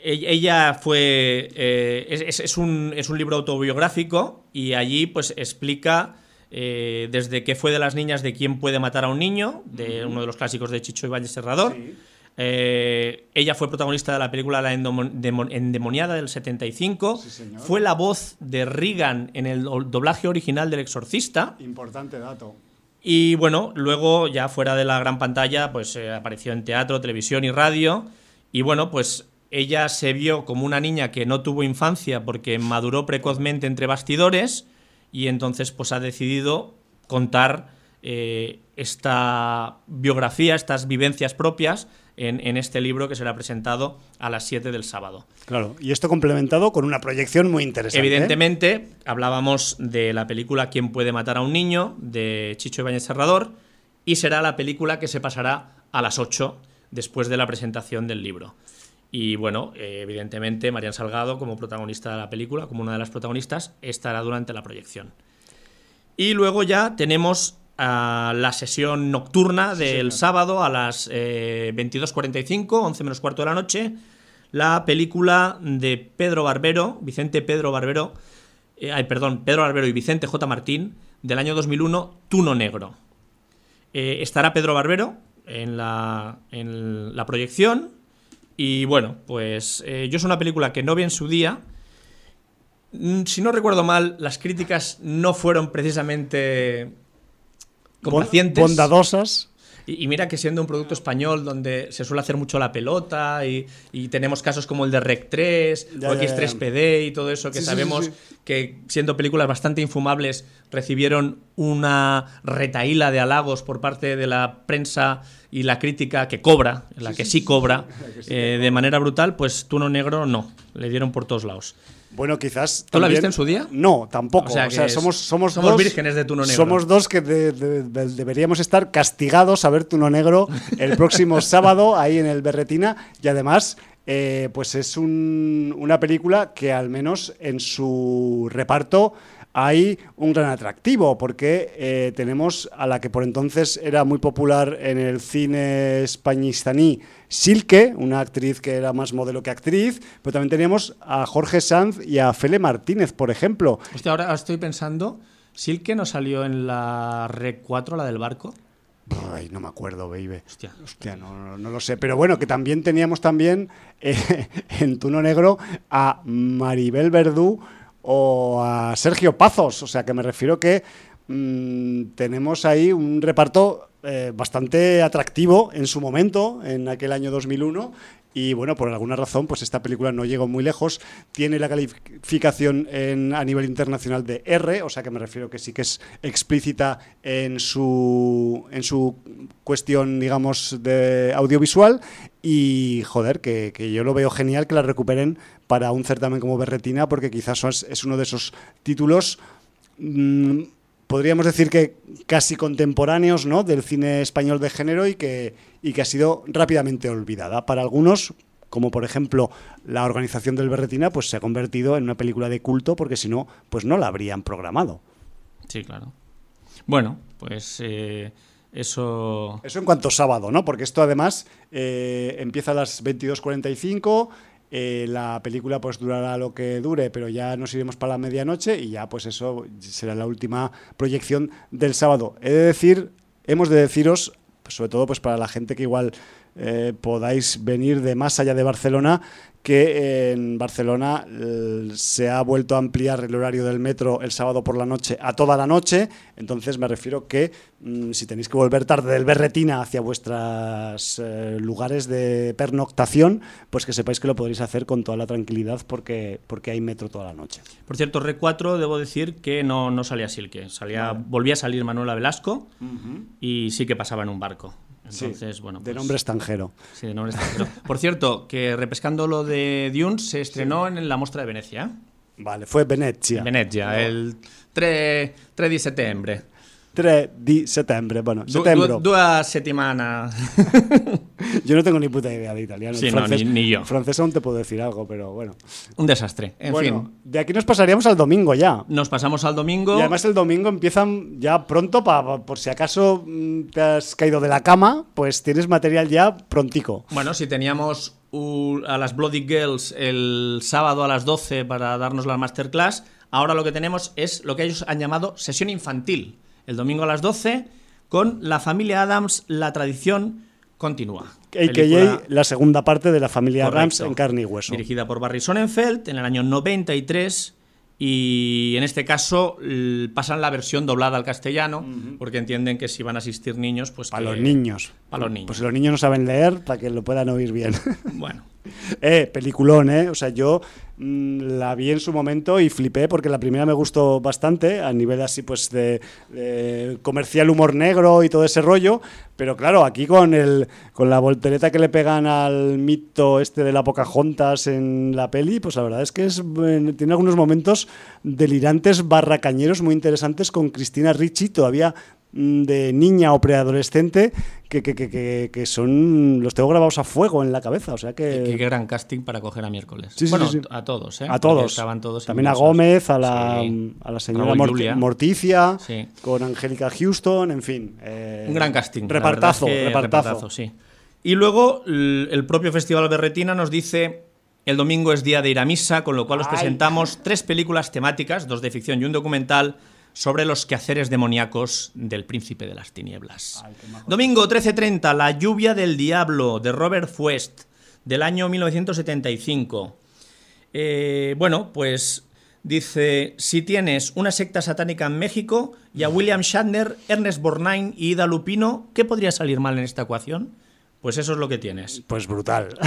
ella fue. es, un, es un libro autobiográfico y allí, pues, explica eh, desde que fue de las niñas de quién puede matar a un niño, de uno de los clásicos de Chicho Ibáñez Serrador. Eh, ella fue protagonista de la película La Endemoniada del 75. fue la voz de Regan en el doblaje original del Exorcista. Importante dato. Y bueno, luego ya fuera de la gran pantalla, pues eh, apareció en teatro, televisión y radio. Y bueno, pues ella se vio como una niña que no tuvo infancia porque maduró precozmente entre bastidores y entonces pues ha decidido contar eh, esta biografía, estas vivencias propias en, este libro que será presentado a las 7 del sábado. Claro, y esto complementado con una proyección muy interesante. ¿eh? Evidentemente, hablábamos de la película ¿Quién puede matar a un niño? de Chicho Ibáñez Serrador y será la película que se pasará a las 8 después de la presentación del libro. Y bueno, eh, evidentemente Marian Salgado, como protagonista de la película, como una de las protagonistas, estará durante la proyección. Y luego ya tenemos la sesión nocturna del sábado a las 22.45, eh, 11 menos cuarto de la noche, la película de Pedro Barbero, Vicente Pedro Barbero, eh, ay, perdón, Pedro Barbero y Vicente J. Martín, del año 2001, Tuno Negro. estará Pedro Barbero en la, en la proyección y bueno, pues eh, yo es una película que no vi en su día. Mm, si no recuerdo mal, las críticas no fueron precisamente complacientes. Bondadosas. Y, mira que siendo un producto español donde se suele hacer mucho la pelota y, tenemos casos como el de Rec 3 o X3PD y todo eso que sabemos que siendo películas bastante infumables recibieron una retaíla de halagos por parte de la prensa y la crítica que cobra, la que sí cobra, eh, de manera brutal, pues Tuno Negro no, le dieron por todos lados. Bueno, quizás. ¿Tú la viste en su día? No, tampoco. O sea, somos, somos, somos vírgenes de Tuno Negro. Somos dos que deberíamos estar castigados a ver Tuno Negro el próximo sábado ahí en el Berretina. Y además, eh, pues es una película que al menos en su reparto hay un gran atractivo, porque eh, tenemos a la que por entonces era muy popular en el cine españistaní, Silke, una actriz que era más modelo que actriz, pero también teníamos a Jorge Sanz y a Fele Martínez, por ejemplo. Hostia, ahora estoy pensando, ¿Silke no salió en la Rec 4, la del barco? Ay, no me acuerdo, baby. Hostia. Hostia no, lo sé. Pero bueno, que también teníamos también eh, en Tuno Negro a Maribel Verdú o a Sergio Pazos. O sea, que me refiero que mm, tenemos ahí un reparto eh, bastante atractivo en su momento, en aquel año 2001. Y bueno, por alguna razón, pues esta película no llegó muy lejos. Tiene la calificación en, a nivel internacional de R, o sea que me refiero que sí que es explícita en su, en su cuestión, digamos, de audiovisual. Y joder, que, yo lo veo genial que la recuperen para un certamen como Berretina, porque quizás es, uno de esos títulos, mm, podríamos decir que casi contemporáneos ¿no? del cine español de género y que, y que ha sido rápidamente olvidada. Para algunos, como por ejemplo la organización del Berretina, pues se ha convertido en una película de culto, porque si no, pues no la habrían programado. Sí, claro. Bueno, pues... Eh, eso... Eso en cuanto a sábado, ¿no? Porque esto además eh, empieza a las 22.45, eh, la película pues durará lo que dure, pero ya nos iremos para la medianoche y ya pues eso será la última proyección del sábado. He de decir hemos de deciros, pues, sobre todo pues para la gente que igual eh, podáis venir de más allá de Barcelona, que en Barcelona eh, se ha vuelto a ampliar el horario del metro el sábado por la noche a toda la noche. Entonces me refiero que mm, si tenéis que volver tarde del Berretina hacia vuestros eh, lugares de pernoctación, pues que sepáis que lo podréis hacer con toda la tranquilidad porque, porque hay metro toda la noche. Por cierto, R4 debo decir que no, no salía Silke, salía, volvía a salir Manuela Velasco y sí que pasaba en un barco. Entonces, bueno, de pues nombre extranjero. Sí, de nombre extranjero. Por cierto, que repescando lo de Dune se estrenó en la muestra de Venecia. Vale, fue Venecia. Venecia, el 3, 3 de septiembre. 3 di settembre, bueno, settembre. Due yo no tengo ni puta idea de italiano. Sí, no, ni, ni, yo. Francés aún te puedo decir algo, pero bueno. Un desastre, en bueno, fin. De aquí nos pasaríamos al domingo ya. Nos pasamos al domingo. Y además el domingo empiezan ya pronto, para por si acaso mm, te has caído de la cama, pues tienes material ya prontico. Bueno, si teníamos a las Bloody Girls el sábado a las 12 para darnos la masterclass, ahora lo que tenemos es lo que ellos han llamado sesión infantil el domingo a las 12, con La familia Adams, la tradición continúa. AKA la segunda parte de la familia Adams en carne y hueso. Dirigida por Barry Sonnenfeld en el año 93 y en este caso pasan la versión doblada al castellano porque entienden que si van a asistir niños, pues... Para los niños. Para los niños. Pues los niños no saben leer, para que lo puedan oír bien. Bueno. eh, peliculón, ¿eh? O sea, yo Mm, la vi en su momento y flipé porque la primera me gustó bastante a nivel así pues de, comercial humor negro y todo ese rollo, pero claro, aquí con el con la voltereta que le pegan al mito este de la Pocahontas en la peli, pues la verdad es que es, eh, tiene algunos momentos delirantes barracañeros muy interesantes con Cristina Ricci todavía de niña o preadolescente que, que, que, que, son los tengo grabados a fuego en la cabeza. O sea que. Qué, gran casting para coger a miércoles. Sí, bueno, sí, a todos, ¿eh? A todos. estaban todos También a Gómez, a la, a la señora Morticia, con Angélica Houston, en fin. Eh, Un gran casting. Repartazo, repartazo. repartazo. sí. Y luego el propio Festival Berretina nos dice. El domingo es día de ir a misa, con lo cual os presentamos tres películas temáticas, dos de ficción y un documental, sobre los quehaceres demoníacos del príncipe de las tinieblas. Domingo 13.30, La lluvia del diablo, de Robert Fuest, del año 1975. Eh, bueno, pues dice, si tienes una secta satánica en México y a William Shatner, Ernest Borgnine y Ida Lupino, ¿qué podría salir mal en esta ecuación? Pues eso es lo que tienes. Pues brutal.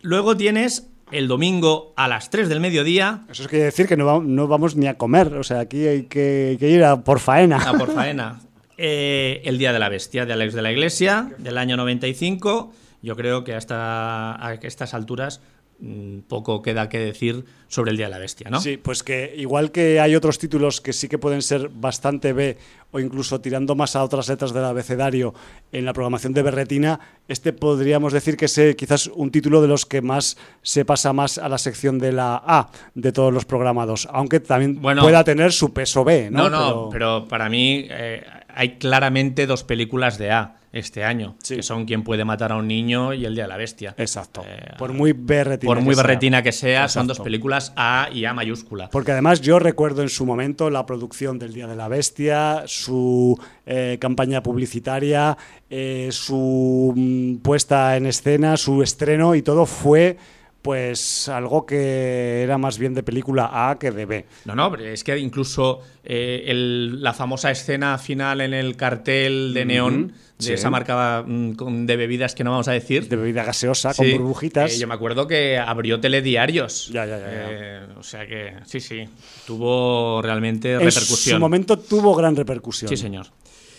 Luego tienes el domingo a las 3 del mediodía. Eso quiere decir que no, no vamos ni a comer, o sea, aquí hay que, ir a por faena. A por faena. Eh, el Día de la Bestia de Alex de la Iglesia, del año 95. Yo creo que hasta a estas alturas poco queda que decir sobre el Día de la Bestia, ¿no? Sí, pues que igual que hay otros títulos que sí que pueden ser bastante B o incluso tirando más a otras letras del abecedario en la programación de Berretina, este podríamos decir que es quizás un título de los que más se pasa más a la sección de la A de todos los programados, aunque también pueda tener su peso B, ¿no? No, no, pero, para mí eh, hay claramente dos películas de A este año, que son Quien puede matar a un niño y El Día de la Bestia. Exacto. Eh, por muy berretina Por muy berretina que sea, son dos películas A y A mayúscula. Porque además yo recuerdo en su momento la producción del Día de la Bestia, su eh, campaña publicitaria, eh, su mm, puesta en escena, su estreno y todo fue pues algo que era más bien de película A que de B. No, no, es que incluso eh, la famosa escena final en el cartel de neón de esa marca mm, de bebidas que no vamos a decir. De bebida gaseosa, con burbujitas. Eh, yo me acuerdo que abrió telediarios. Ya, ya, ya. Eh, o sea que, sí, sí, tuvo realmente repercusión. En su momento tuvo gran repercusión. Sí, señor.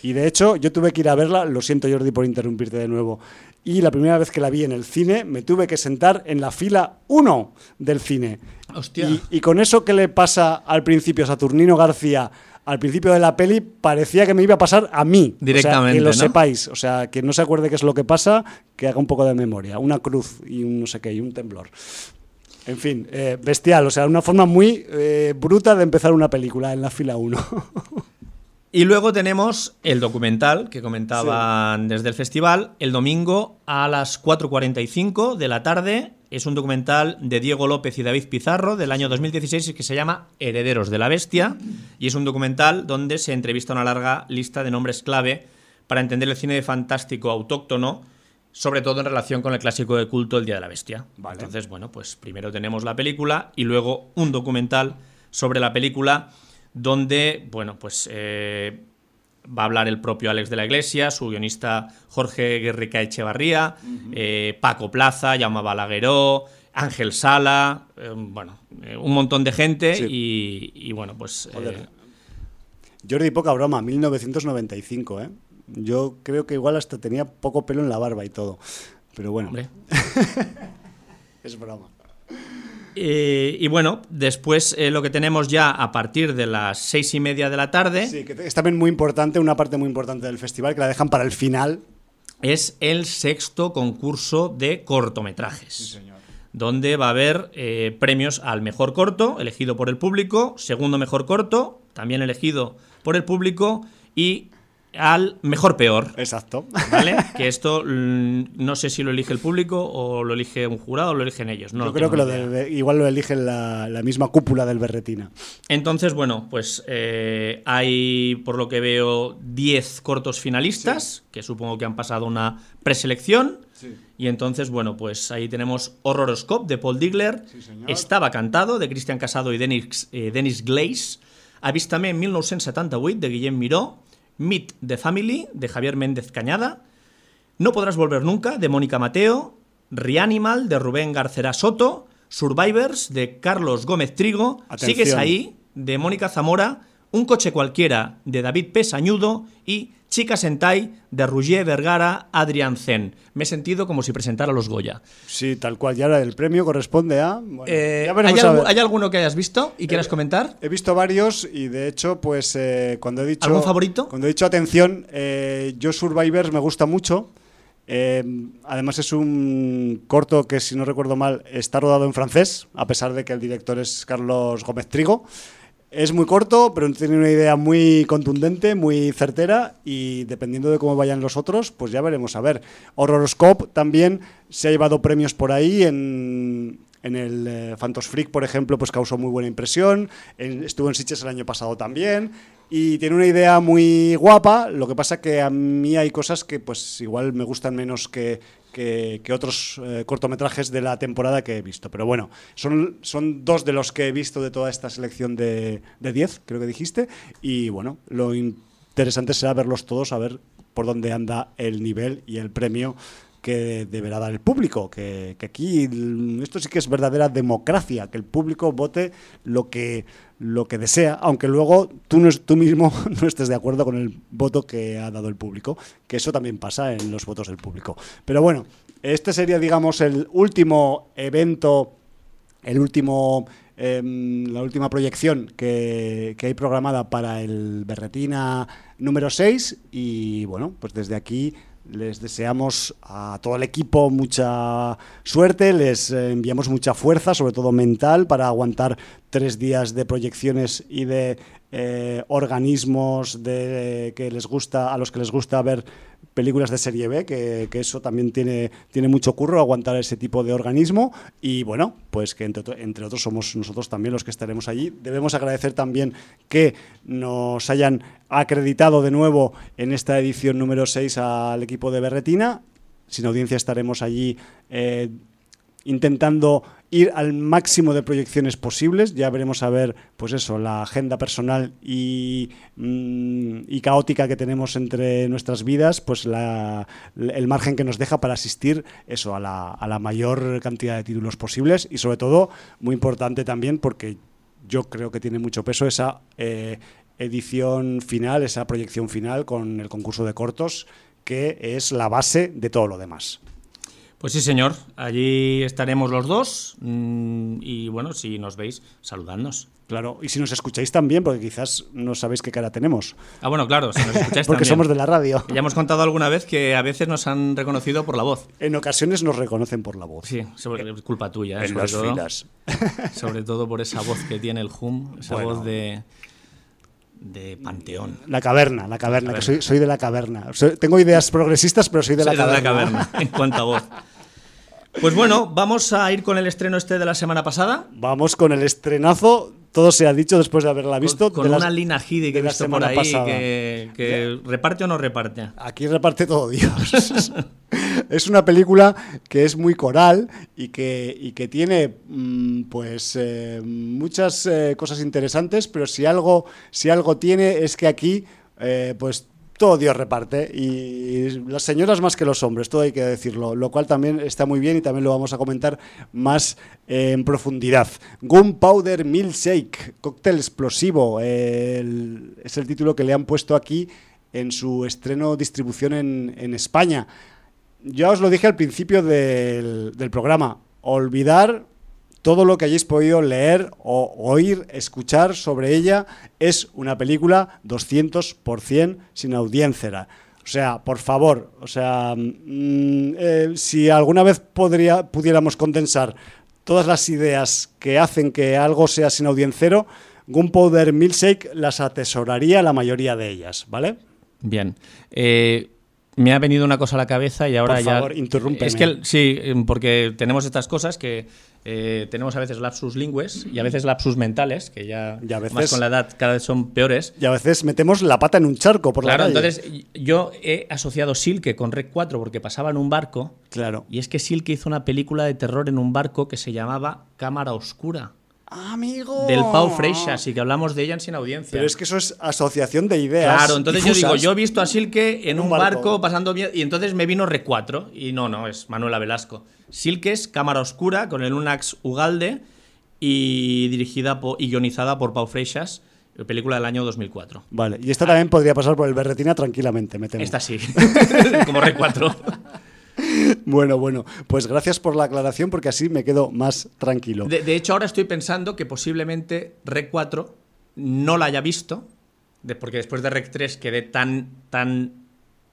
Y de hecho, yo tuve que ir a verla, lo siento Jordi por interrumpirte de nuevo, y la primera vez que la vi en el cine me tuve que sentar en la fila 1 del cine. Hostia. Y, con eso que le pasa al principio Saturnino García al principio de la peli parecía que me iba a pasar a mí. Directamente. que lo sepáis. O sea, que no se acuerde qué es lo que pasa, que haga un poco de memoria. Una cruz y un no sé qué, y un temblor. En fin, eh, bestial. O sea, una forma muy eh, bruta de empezar una película en la fila 1. Y luego tenemos el documental que comentaban desde el festival, el domingo a las 4.45 de la tarde. Es un documental de Diego López y David Pizarro del año 2016 que se llama Herederos de la Bestia. Y es un documental donde se entrevista una larga lista de nombres clave para entender el cine fantástico autóctono, sobre todo en relación con el clásico de culto El Día de la Bestia. Vale. Entonces, bueno, pues primero tenemos la película y luego un documental sobre la película donde, bueno, pues eh, va a hablar el propio Alex de la Iglesia, su guionista Jorge Guerrica Echevarría, eh, Paco Plaza, Jaume Balagueró, Ángel Sala, eh, bueno, un montón de gente Sí. y, y, bueno, pues... Jordi, poca broma, 1995, ¿eh? Yo creo que igual hasta tenía poco pelo en la barba y todo. Pero bueno, hombre. es broma. Eh, y bueno, después eh, lo que tenemos ya a partir de las seis y media de la tarde Sí, que es también muy importante, una parte muy importante del festival, que la dejan para el final. es el sexto concurso de cortometrajes. señor. donde va a haber eh, premios al mejor corto, elegido por el público, segundo mejor corto, también elegido por el público, y al mejor peor. Exacto. ¿Vale? que esto mm, no sé si lo elige el público o lo elige un jurado o lo eligen ellos. No Yo lo creo que lo de- igual lo elige la, la misma cúpula del Berretina. Entonces, bueno, pues eh, hay, por lo que veo, 10 cortos finalistas, que supongo que han pasado una preselección. Y entonces, bueno, pues ahí tenemos Horroroscope de Paul Digler. Estava cantado de Cristian Casado y Denis, eh, Denis Glaze, Avistame en 1978 de Guillem Miró, Meet the Family de Javier Méndez Cañada, No podrás volver nunca de Mónica Mateo, Reanimal de Rubén Garcera Soto, Survivors de Carlos Gómez Trigo, Atención. Sigues ahí de Mónica Zamora, Un coche cualquiera de David Pesañudo y Chica Sentai de Roger Vergara Adrián Zen. Me he sentido como si presentara los Goya. Sí, tal cual. Y ahora el premio corresponde a. bueno, Eh, ¿hay, a alguno que hayas visto y quieras comentar? He visto varios y de hecho, pues eh, cuando he dicho. ¿Algún favorito? Cuando he dicho atención, eh, yo Survivors me gusta mucho. Eh, además es un corto que, si no recuerdo mal, está rodado en francés, a pesar de que el director es Carlos Gómez Trigo. Es muy corto, pero tiene una idea muy contundente, muy certera y dependiendo de cómo vayan los otros, pues ya veremos. A ver, Horroroscope también se ha llevado premios por ahí en, en el eh, Phantos Freak, por ejemplo, pues causó muy buena impresión. Estuvo en Sitges el año pasado también. Y tiene una idea muy guapa. Lo que pasa que a mí hay cosas que pues igual me gustan menos que, que, que otros eh, cortometrajes de la temporada que he visto. Pero bueno, son, son dos de los que he visto de toda esta selección de de 10, creo que dijiste. Y bueno, lo interesante será verlos todos, a ver por dónde anda el nivel y el premio que deberá dar el público, que, que aquí esto sí que es verdadera democracia, que el público vote lo que, lo que desea, aunque luego tú, no, tú mismo no estés de acuerdo con el voto que ha dado el público, que eso también pasa en los votos del público. Pero bueno, este sería, digamos, el último evento el último em, la última proyección que, que hay programada para el Berretina número 6 y bueno, pues desde aquí les deseamos a todo el equipo mucha suerte, les eh, enviamos mucha fuerza, sobre todo mental, para aguantar tres días de proyecciones y de eh, organismos que les gusta, a los que les gusta ver películas de serie B, que, eso también tiene, tiene mucho curro, aguantar ese tipo de organismo. Y bueno, pues que entre otros somos nosotros también los que estaremos allí. Debemos agradecer también que nos hayan acreditado de nuevo en esta edición número 6 al equipo de Berretina. Sin audiencia estaremos allí eh, intentando ir al máximo de proyecciones posibles. Ya veremos a ver, pues eso, la agenda personal y, mm, y caótica que tenemos entre nuestras vidas, pues la- el margen que nos deja para asistir eso a la, a la mayor cantidad de títulos posibles y sobre todo, muy importante también, porque yo creo que tiene mucho peso esa eh, edición final, esa proyección final con el concurso de cortos, que es la base de todo lo demás. Pues sí, señor. Allí estaremos los dos. mm, Y bueno, si nos veis, saludadnos. Claro, y si nos escucháis también, porque quizás no sabéis qué cara tenemos, Ah, bueno, claro, si nos escucháis porque también. somos de la radio. Ya hemos contado alguna vez que a veces nos han reconocido por la voz. En ocasiones nos reconocen por la voz. Sí, sobre, es culpa tuya, ¿eh? en sobre, las todo, filas. sobre todo por esa voz que tiene el Hum, esa Bueno. voz de, de Panteón. La caverna, la caverna, que caverna. soy, soy de la caverna. Soy- tengo ideas progresistas, pero soy de la Soy de caverna. caverna, en cuanto a voz. Pues bueno, vamos a ir con el estreno este de la semana pasada. Vamos con el estrenazo todo se ha dicho después de haberla visto. Con, una Lina Headey que he visto por ahí que, reparte o no reparte. Aquí reparte todo Dios. es una película que es muy coral y que, que tiene mm, pues eh, muchas eh, cosas interesantes, pero si algo, si algo tiene es que aquí eh, pues todo Dios reparte y las señoras más que los hombres, todo hay que decirlo, lo cual también está muy bien y también lo vamos a comentar más en profundidad. Gunpowder Milkshake, cóctel explosivo, es el título que le han puesto aquí en su estreno distribución en, España. Ya os lo dije al principio del programa, olvidar todo lo que hayáis podido leer o oír, escuchar sobre ella es una película 200% sin audiencia. O sea, por favor, o sea, mm, eh, si alguna vez podría, pudiéramos condensar todas las ideas que hacen que algo sea sin audiencero, Gunpowder Milkshake las atesoraría la mayoría de ellas, ¿vale? Bien. Eh, me ha venido una cosa a la cabeza y ahora por ya. Favor, Es que sí, porque tenemos estas cosas que eh, tenemos a veces lapsus lingües y a veces lapsus mentales, que ya más con la edad cada vez son peores. Y a veces metemos la pata en un charco por la calle. entonces yo he asociado Silke con Rec 4 porque pasaba en un barco. Claro. Y es que Silke hizo una película de terror en un barco que se llamaba Cámara Oscura. Amigo. Del Pau Freixas y que hablamos de ella en Sin Audiencia. Pero es que eso es asociación de ideas. Claro, entonces yo digo, yo he visto a Silke en un, barco. pasando bien y entonces me vino Rec 4 y no, no, es Manuela Velasco. Silkes, cámara oscura, con el Unax Ugalde y dirigida y guionizada por Pau Freixas, película del año 2004. Vale, y esta también podría pasar por el Berretina tranquilamente, me temo. Esta sí, como Rec 4. Bueno, bueno, pues gracias por la aclaración porque así me quedo más tranquilo. De, hecho, ahora estoy pensando que posiblemente Rec 4 no la haya visto, porque después de Rec 3 quedé tan, tan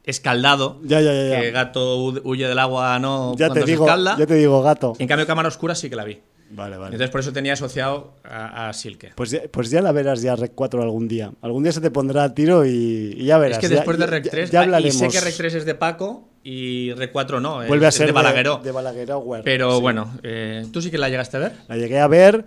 escaldado. Ya, ya, ya, Que gato huye del agua, ¿no? Ya te digo, Ya te digo, gato. En cambio, Cámara Oscura sí que la vi. Vale, vale. Entonces por eso tenía asociado a, Silke. Pues ya, pues ya la verás ya Rec 4 algún día. Algún día se te pondrá a tiro y, ya verás. Es que después de Rec 3, ya, hablaremos. y sé que Rec 3 es de Paco y Rec 4 no. Vuelve a ser de Balagueró. De, Balagueró, Pero bueno, eh, ¿tú sí que la llegaste a ver? La llegué a ver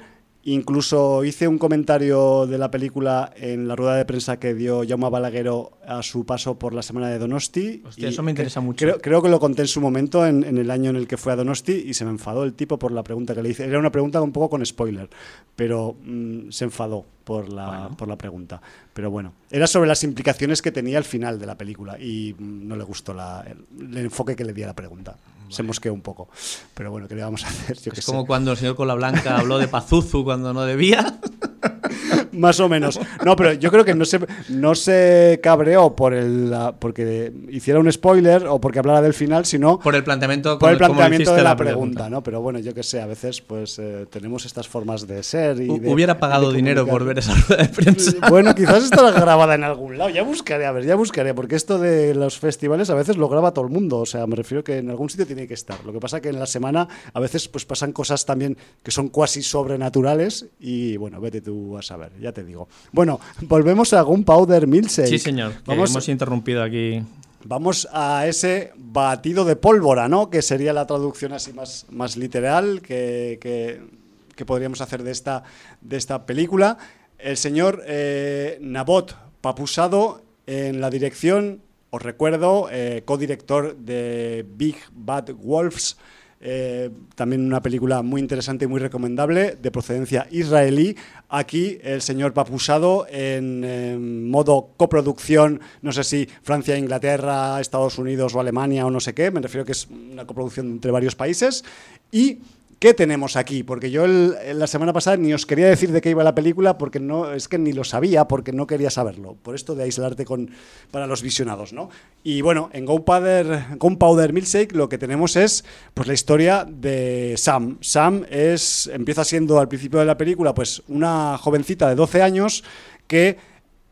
Incluso hice un comentario de la película en la rueda de prensa que dio Jaume Balaguero a su paso por la semana de Donosti. Hostia, eso me interesa mucho. Creo, que lo conté en su momento, en, el año en el que fue a Donosti, y se me enfadó el tipo por la pregunta que le hice. Era una pregunta un poco con spoiler, pero mm, se enfadó por la, por la pregunta. Pero bueno, era sobre las implicaciones que tenía al final de la película y mm, no le gustó el, enfoque que le di a la pregunta. Se mosqueó un poco. Pero bueno, ¿qué le vamos a hacer? es como cuando el señor Cola Blanca habló de Pazuzu cuando no debía. Más o menos. No, pero yo creo que no se, no se cabreó por el, porque hiciera un spoiler o porque hablara del final, sino por el planteamiento, por el planteamiento de la, pregunta, ¿no? Pero bueno, yo que sé, a veces pues eh, tenemos estas formas de ser y Hubiera pagado dinero por ver esa rueda de prensa. Bueno, quizás estará grabada en algún lado. Ya buscaré, a ver, ya buscaré, porque esto de los festivales a veces lo graba todo el mundo. O sea, me refiero que en algún sitio tiene que estar. Lo que pasa que en la semana a veces pues pasan cosas también que son cuasi sobrenaturales y bueno, vete tú a saber ya te digo. Bueno, volvemos a Gunpowder Milkshake. Sí, señor. Vamos, hemos interrumpido aquí. Vamos a ese batido de pólvora, ¿no? Que sería la traducción así más, más literal que, que, podríamos hacer de esta, de esta película. El señor eh, Nabot Papusado en la dirección, os recuerdo, eh, codirector de Big Bad Wolves, eh, también una película muy interesante y muy recomendable, de procedencia israelí. Aquí el señor Papusado en, modo coproducción, no sé si Francia, Inglaterra, Estados Unidos o Alemania o no sé qué, me refiero que es una coproducción entre varios países. Y ¿Qué tenemos aquí? Porque yo la semana pasada ni os quería decir de qué iba la película porque no es que ni lo sabía porque no quería saberlo. Por esto de aislarte con para los visionados, ¿no? Y bueno, en Gunpowder, Gunpowder Milkshake lo que tenemos es pues la historia de Sam. Sam es empieza siendo al principio de la película pues una jovencita de 12 años que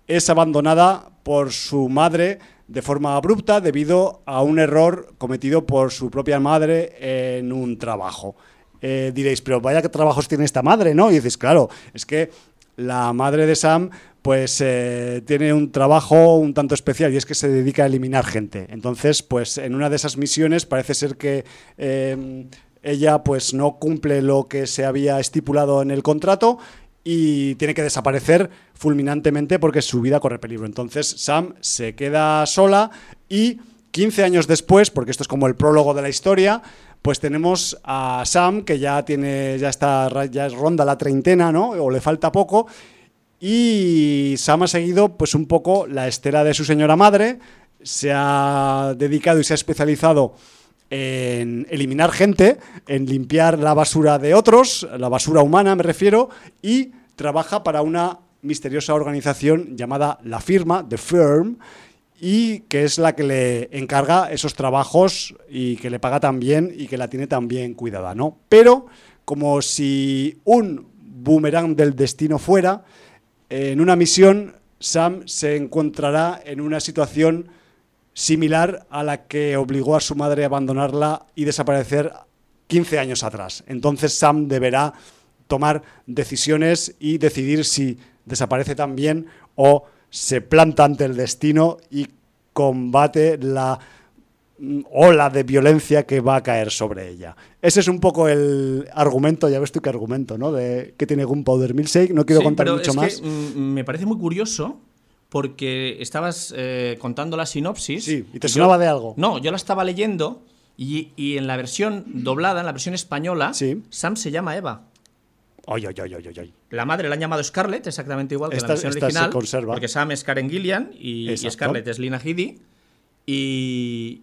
es abandonada por su madre de forma abrupta debido a un error cometido por su propia madre en un trabajo. Eh, diréis, pero vaya qué trabajos tiene esta madre, ¿no? Y dices, claro, es que la madre de Sam pues eh, tiene un trabajo un tanto especial y es que se dedica a eliminar gente. Entonces, pues en una de esas misiones parece ser que eh, ella pues no cumple lo que se había estipulado en el contrato y tiene que desaparecer fulminantemente porque su vida corre peligro. Entonces Sam se queda sola y 15 años después, porque esto es como el prólogo de la historia, pues tenemos a Sam que ya tiene ya está ya ronda la treintena, ¿no? O le falta poco y Sam ha seguido pues un poco la estela de su señora madre, se ha dedicado y se ha especializado en eliminar gente, en limpiar la basura de otros, la basura humana me refiero, y trabaja para una misteriosa organización llamada La Firma, The Firm, y que es la que le encarga esos trabajos y que le paga tan bien y que la tiene tan bien cuidada, ¿no? Pero como si un boomerang del destino fuera, en una misión Sam se encontrará en una situación similar a la que obligó a su madre a abandonarla y desaparecer 15 años atrás. Entonces Sam deberá tomar decisiones y decidir si desaparece también o se planta ante el destino y combate la mm, ola de violencia que va a caer sobre ella. Ese es un poco el argumento, ya ves tú qué argumento, ¿no? De que tiene Gunpowder Milkshake. No quiero contar mucho más. Mm, me parece muy curioso porque estabas eh, contando la sinopsis. Sí, y te sonaba de algo. No, yo la estaba leyendo y, en la versión doblada, en la versión española, Sam se llama Eva. Ay, ay, ay. La madre la han llamado Scarlett, exactamente igual que la versión original. Porque Sam es Karen Gillian y, Scarlett es Lina Headey. Y,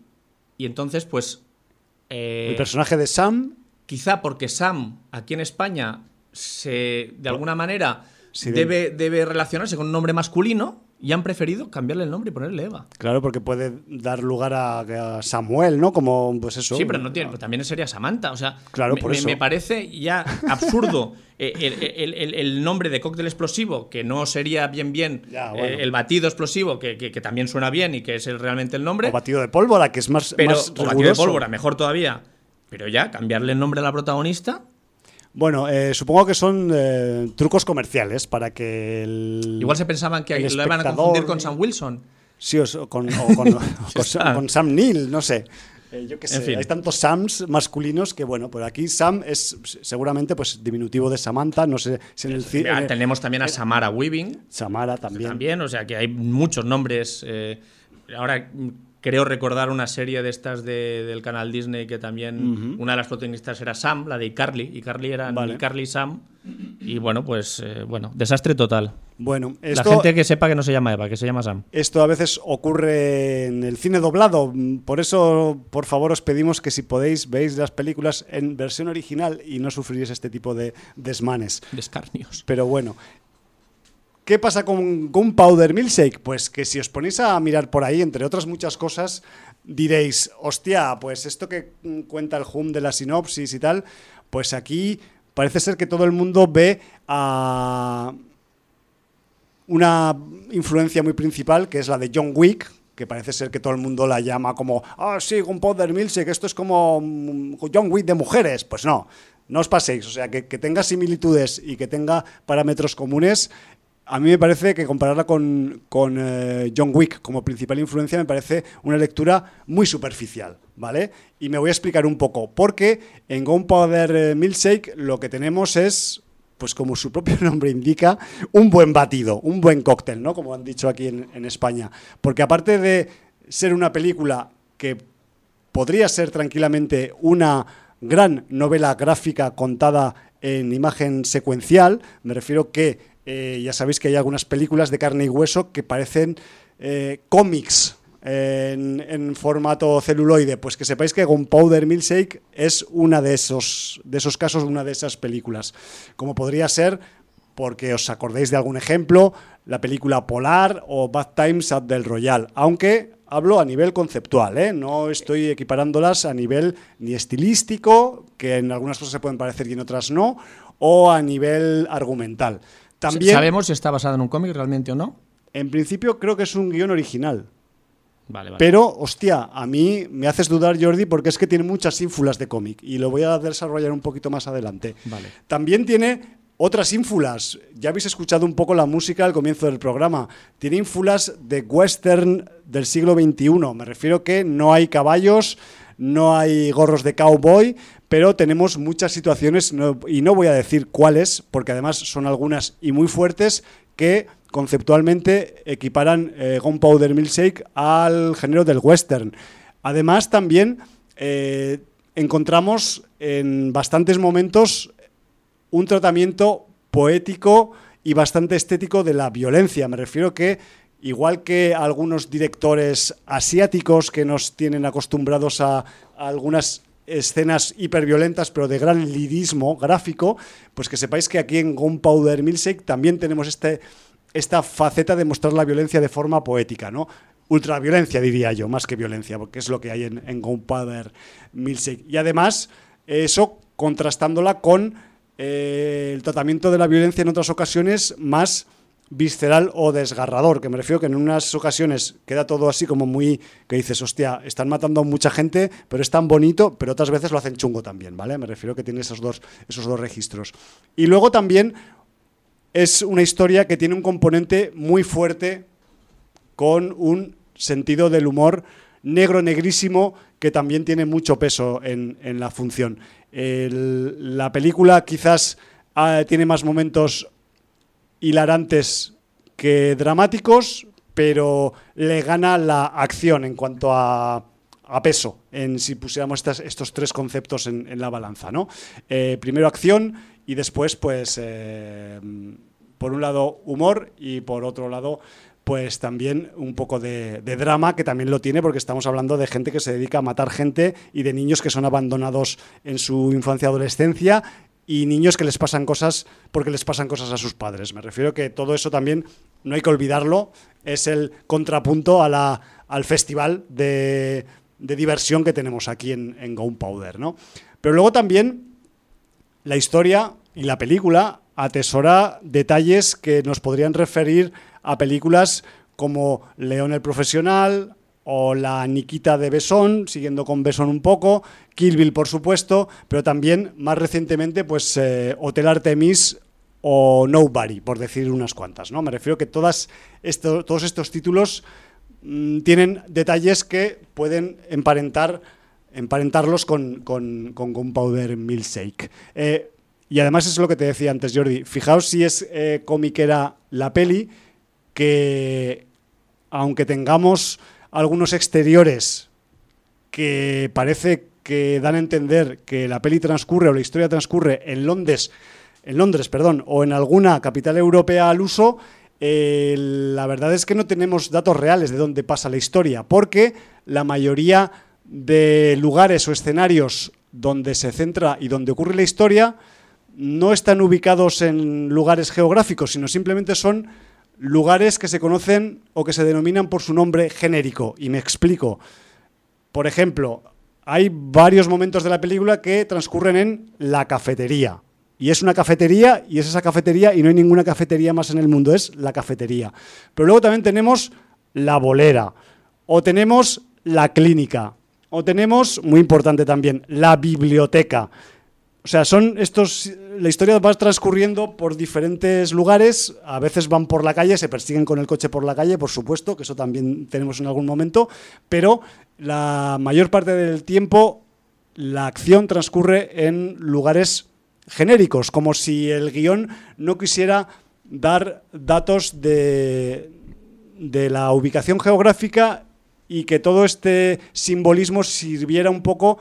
y entonces, pues. Eh, el personaje de Sam. Quizá porque Sam, aquí en España, se de alguna manera debe, debe relacionarse con un nombre masculino y han preferido cambiarle el nombre y ponerle Eva. Claro, porque puede dar lugar a, Samuel, ¿no? Como, pues eso. Sí, pero no tiene, también sería Samantha. O sea, claro, me, por eso. me parece ya absurdo eh, el, nombre de cóctel explosivo, que no sería bien bien eh, el batido explosivo, que, también suena bien y que es realmente el nombre. O batido de pólvora, que es más. Pero, más o batido de pólvora, mejor todavía. Pero ya, cambiarle el nombre a la protagonista. Bueno, eh, supongo que son eh, trucos comerciales para que el. Igual se pensaban que lo iban a confundir con Sam Wilson. Sí, o, con, con, Sam Neill, no sé. Eh, yo qué sé, hay tantos Sams masculinos que, bueno, pues aquí Sam es seguramente pues diminutivo de Samantha, no sé si en el cine... Tenemos también a Samara Weaving. Samara también. También, o sea que hay muchos nombres. ahora creo recordar una serie de estas del canal Disney que también una de las protagonistas era Sam, la de Carly, y Carly era Carly y Sam. Y bueno, pues eh, bueno, desastre total. Bueno, la gente que sepa que no se llama Eva, que se llama Sam. Esto a veces ocurre en el cine doblado, por eso por favor os pedimos que si podéis veis las películas en versión original y no sufriréis este tipo de desmanes. Descarnios. Pero bueno, ¿Qué pasa con Gunpowder Milkshake? Pues que si os ponéis a mirar por ahí, entre otras muchas cosas, diréis, hostia, pues esto que cuenta el Hum de la sinopsis y tal, pues aquí parece ser que todo el mundo ve a una influencia muy principal, que es la de John Wick, que parece ser que todo el mundo la llama como, ah, sí, Gunpowder Milkshake, esto es como mm, John Wick de mujeres. Pues no, no os paséis, o sea, que, tenga similitudes y que tenga parámetros comunes a mí me parece que compararla con, eh, John Wick como principal influencia me parece una lectura muy superficial, ¿vale? Y me voy a explicar un poco, porque en Gunpowder eh, Milkshake lo que tenemos es, pues como su propio nombre indica, un buen batido, un buen cóctel, ¿no? Como han dicho aquí en, en España. Porque aparte de ser una película que podría ser tranquilamente una gran novela gráfica contada en imagen secuencial, me refiero que eh, ya sabéis que hay algunas películas de carne y hueso que parecen eh, cómics en, formato celuloide. Pues que sepáis que Gunpowder Milkshake es una de esos, de esos casos, una de esas películas. Como podría ser, porque os acordéis de algún ejemplo, la película Polar o Bad Times at Del Royal. Aunque hablo a nivel conceptual, ¿eh? no estoy equiparándolas a nivel ni estilístico, que en algunas cosas se pueden parecer y en otras no, o a nivel argumental. ¿Sabemos si está basado en un cómic realmente o no? En principio creo que es un guion original. Vale, vale. Pero, hostia, a mí me haces dudar, Jordi, porque es que tiene muchas ínfulas de cómic y lo voy a desarrollar un poquito más adelante. Vale. También tiene otras ínfulas. Ya habéis escuchado un poco la música al comienzo del programa. Tiene ínfulas de western del siglo XXI. Me refiero que no hay caballos, no hay gorros de cowboy, pero tenemos muchas situaciones, y no voy a decir cuáles, porque además son algunas y muy fuertes, que conceptualmente equiparan eh, Gunpowder Milkshake al género del western. Además, también eh, encontramos en bastantes momentos un tratamiento poético y bastante estético de la violencia. Me refiero que, igual que algunos directores asiáticos que nos tienen acostumbrados a, algunas escenas hiperviolentas, pero de gran lirismo gráfico, pues que sepáis que aquí en Gunpowder Milkshake también tenemos este, esta faceta de mostrar la violencia de forma poética, ¿no? Ultraviolencia, diría yo, más que violencia, porque es lo que hay en, en Gunpowder Milkshake. Y además, eso contrastándola con eh, el tratamiento de la violencia en otras ocasiones más visceral o desgarrador, que me refiero que en unas ocasiones queda todo así como muy, que dices, hostia, están matando a mucha gente, pero es tan bonito, pero otras veces lo hacen chungo también, ¿vale? Me refiero que tiene esos dos, esos dos registros. Y luego también es una historia que tiene un componente muy fuerte con un sentido del humor negro, negrísimo, que también tiene mucho peso en, en la función la película quizás ah, tiene más momentos hilarantes que dramáticos, pero le gana la acción en cuanto a, peso, en si pusiéramos estos tres conceptos en, la balanza. ¿no? Eh, primero acción y después, pues, eh, por un lado humor y por otro lado pues también un poco de, drama, que también lo tiene, porque estamos hablando de gente que se dedica a matar gente y de niños que son abandonados en su infancia adolescencia y niños que les pasan cosas porque les pasan cosas a sus padres. Me refiero que todo eso también no hay que olvidarlo, es el contrapunto a la, al festival de, diversión que tenemos aquí en, en Gunpowder. ¿no? Pero luego también la historia y la película atesora detalles que nos podrían referir a películas como León el Profesional o la Nikita de Besón, siguiendo con Besón un poco, Kill Bill por supuesto, pero también más recientemente pues eh, Hotel Artemis o Nobody, por decir unas cuantas. ¿no? Me refiero que todas todos estos títulos mm, tienen detalles que pueden emparentar, emparentarlos con, con, con Gunpowder Milkshake. Eh, y además es lo que te decía antes, Jordi. Fijaos si es eh, comiquera la peli, que aunque tengamos algunos exteriores que parece que dan a entender que la peli transcurre o la historia transcurre en Londres, en Londres, perdón, o en alguna capital europea al uso, eh, la verdad es que no tenemos datos reales de dónde pasa la historia, porque la mayoría de lugares o escenarios donde se centra y donde ocurre la historia no están ubicados en lugares geográficos, sino simplemente son lugares que se conocen o que se denominan por su nombre genérico. Y me explico. Por ejemplo, hay varios momentos de la película que transcurren en la cafetería. Y es una cafetería y es esa cafetería y no hay ninguna cafetería más en el mundo, es la cafetería. Pero luego también tenemos la bolera o tenemos la clínica o tenemos, muy importante también, la biblioteca. O sea, son estos. La historia va transcurriendo por diferentes lugares. A veces van por la calle, se persiguen con el coche por la calle, por supuesto, que eso también tenemos en algún momento. Pero la mayor parte del tiempo la acción transcurre en lugares genéricos, como si el guion no quisiera dar datos de, de la ubicación geográfica y que todo este simbolismo sirviera un poco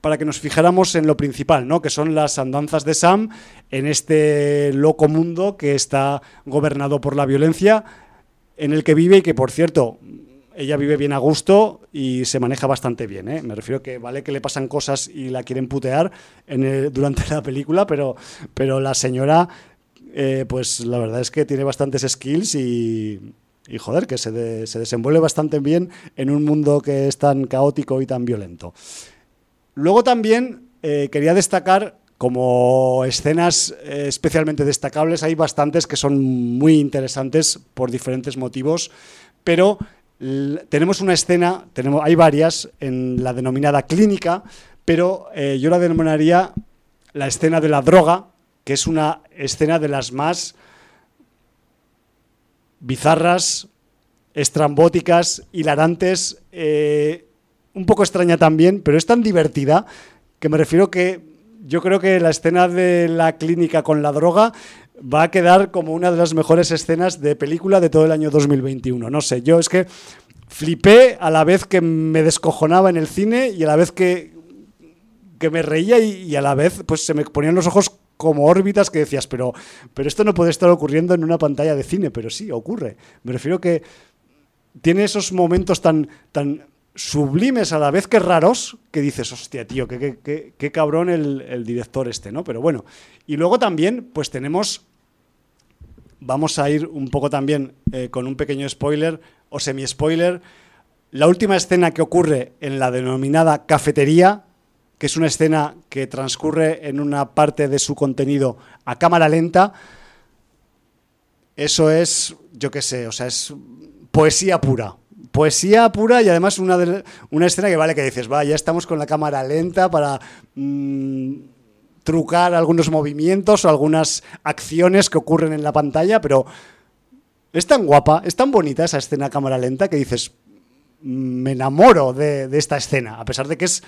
para que nos fijáramos en lo principal, ¿no? que son las andanzas de Sam en este loco mundo que está gobernado por la violencia, en el que vive y que, por cierto, ella vive bien a gusto y se maneja bastante bien. ¿eh? Me refiero que vale que le pasan cosas y la quieren putear durante la película, pero, pero la señora, eh, pues la verdad es que tiene bastantes skills y, joder, que se, se desenvuelve bastante bien en un mundo que es tan caótico y tan violento. Luego también eh, quería destacar como escenas eh, especialmente destacables, hay bastantes que son muy interesantes por diferentes motivos, pero tenemos una escena, tenemos, hay varias en la denominada clínica, pero eh, yo la denominaría la escena de la droga que es una escena de las más bizarras, estrambóticas, hilarantes, eh, un poco extraña también, pero es tan divertida que me refiero que yo creo que la escena de la clínica con la droga va a quedar como una de las mejores escenas de película de todo el año 2021. No sé, yo es que flipé a la vez que me descojonaba en el cine y a la vez que, que me reía y, a la vez pues se me ponían los ojos como órbitas que decías, pero, pero esto no puede estar ocurriendo en una pantalla de cine, pero sí, ocurre. Me refiero que tiene esos momentos tan, tan sublimes a la vez que raros, que dices, hostia, tío, qué, qué, qué, cabrón el, el, director este, ¿no? Pero bueno. Y luego también, pues tenemos, vamos a ir un poco también eh, con un pequeño spoiler o semi-spoiler, la última escena que ocurre en la denominada cafetería, que es una escena que transcurre en una parte de su contenido a cámara lenta, eso es, yo qué sé, o sea, es poesía pura. Poesía pura y además una, una escena que vale que dices, va, ya estamos con la cámara lenta para mmm, trucar algunos movimientos o algunas acciones que ocurren en la pantalla, pero es tan guapa, es tan bonita esa escena cámara lenta que dices, me enamoro de, de esta escena, a pesar de que es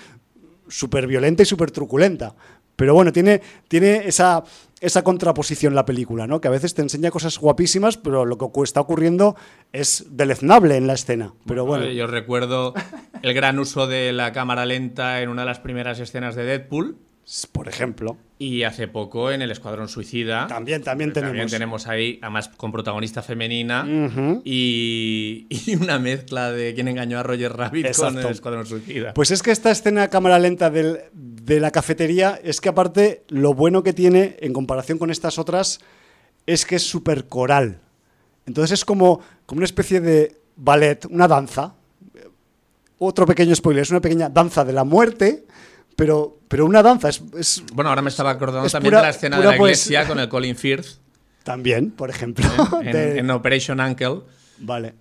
súper violenta y súper truculenta. Pero bueno, tiene, tiene esa, esa contraposición la película, ¿no? Que a veces te enseña cosas guapísimas, pero lo que está ocurriendo es deleznable en la escena. Pero bueno. Yo recuerdo el gran uso de la cámara lenta en una de las primeras escenas de Deadpool. Por ejemplo. Y hace poco en El Escuadrón Suicida. También, también tenemos. También tenemos ahí, además con protagonista femenina. Uh -huh. y, y, una mezcla de quién engañó a Roger Rabbit Exacto. con El Escuadrón Suicida. Pues es que esta escena a cámara lenta del, de la cafetería es que, aparte, lo bueno que tiene en comparación con estas otras es que es súper coral. Entonces es como, como una especie de ballet, una danza. Otro pequeño spoiler, es una pequeña danza de la muerte pero, pero una danza es, es, Bueno, ahora me estaba acordando también pura, de la escena de la iglesia pues, con el Colin Firth. También, por ejemplo. En, de... en Operation Uncle. Vale.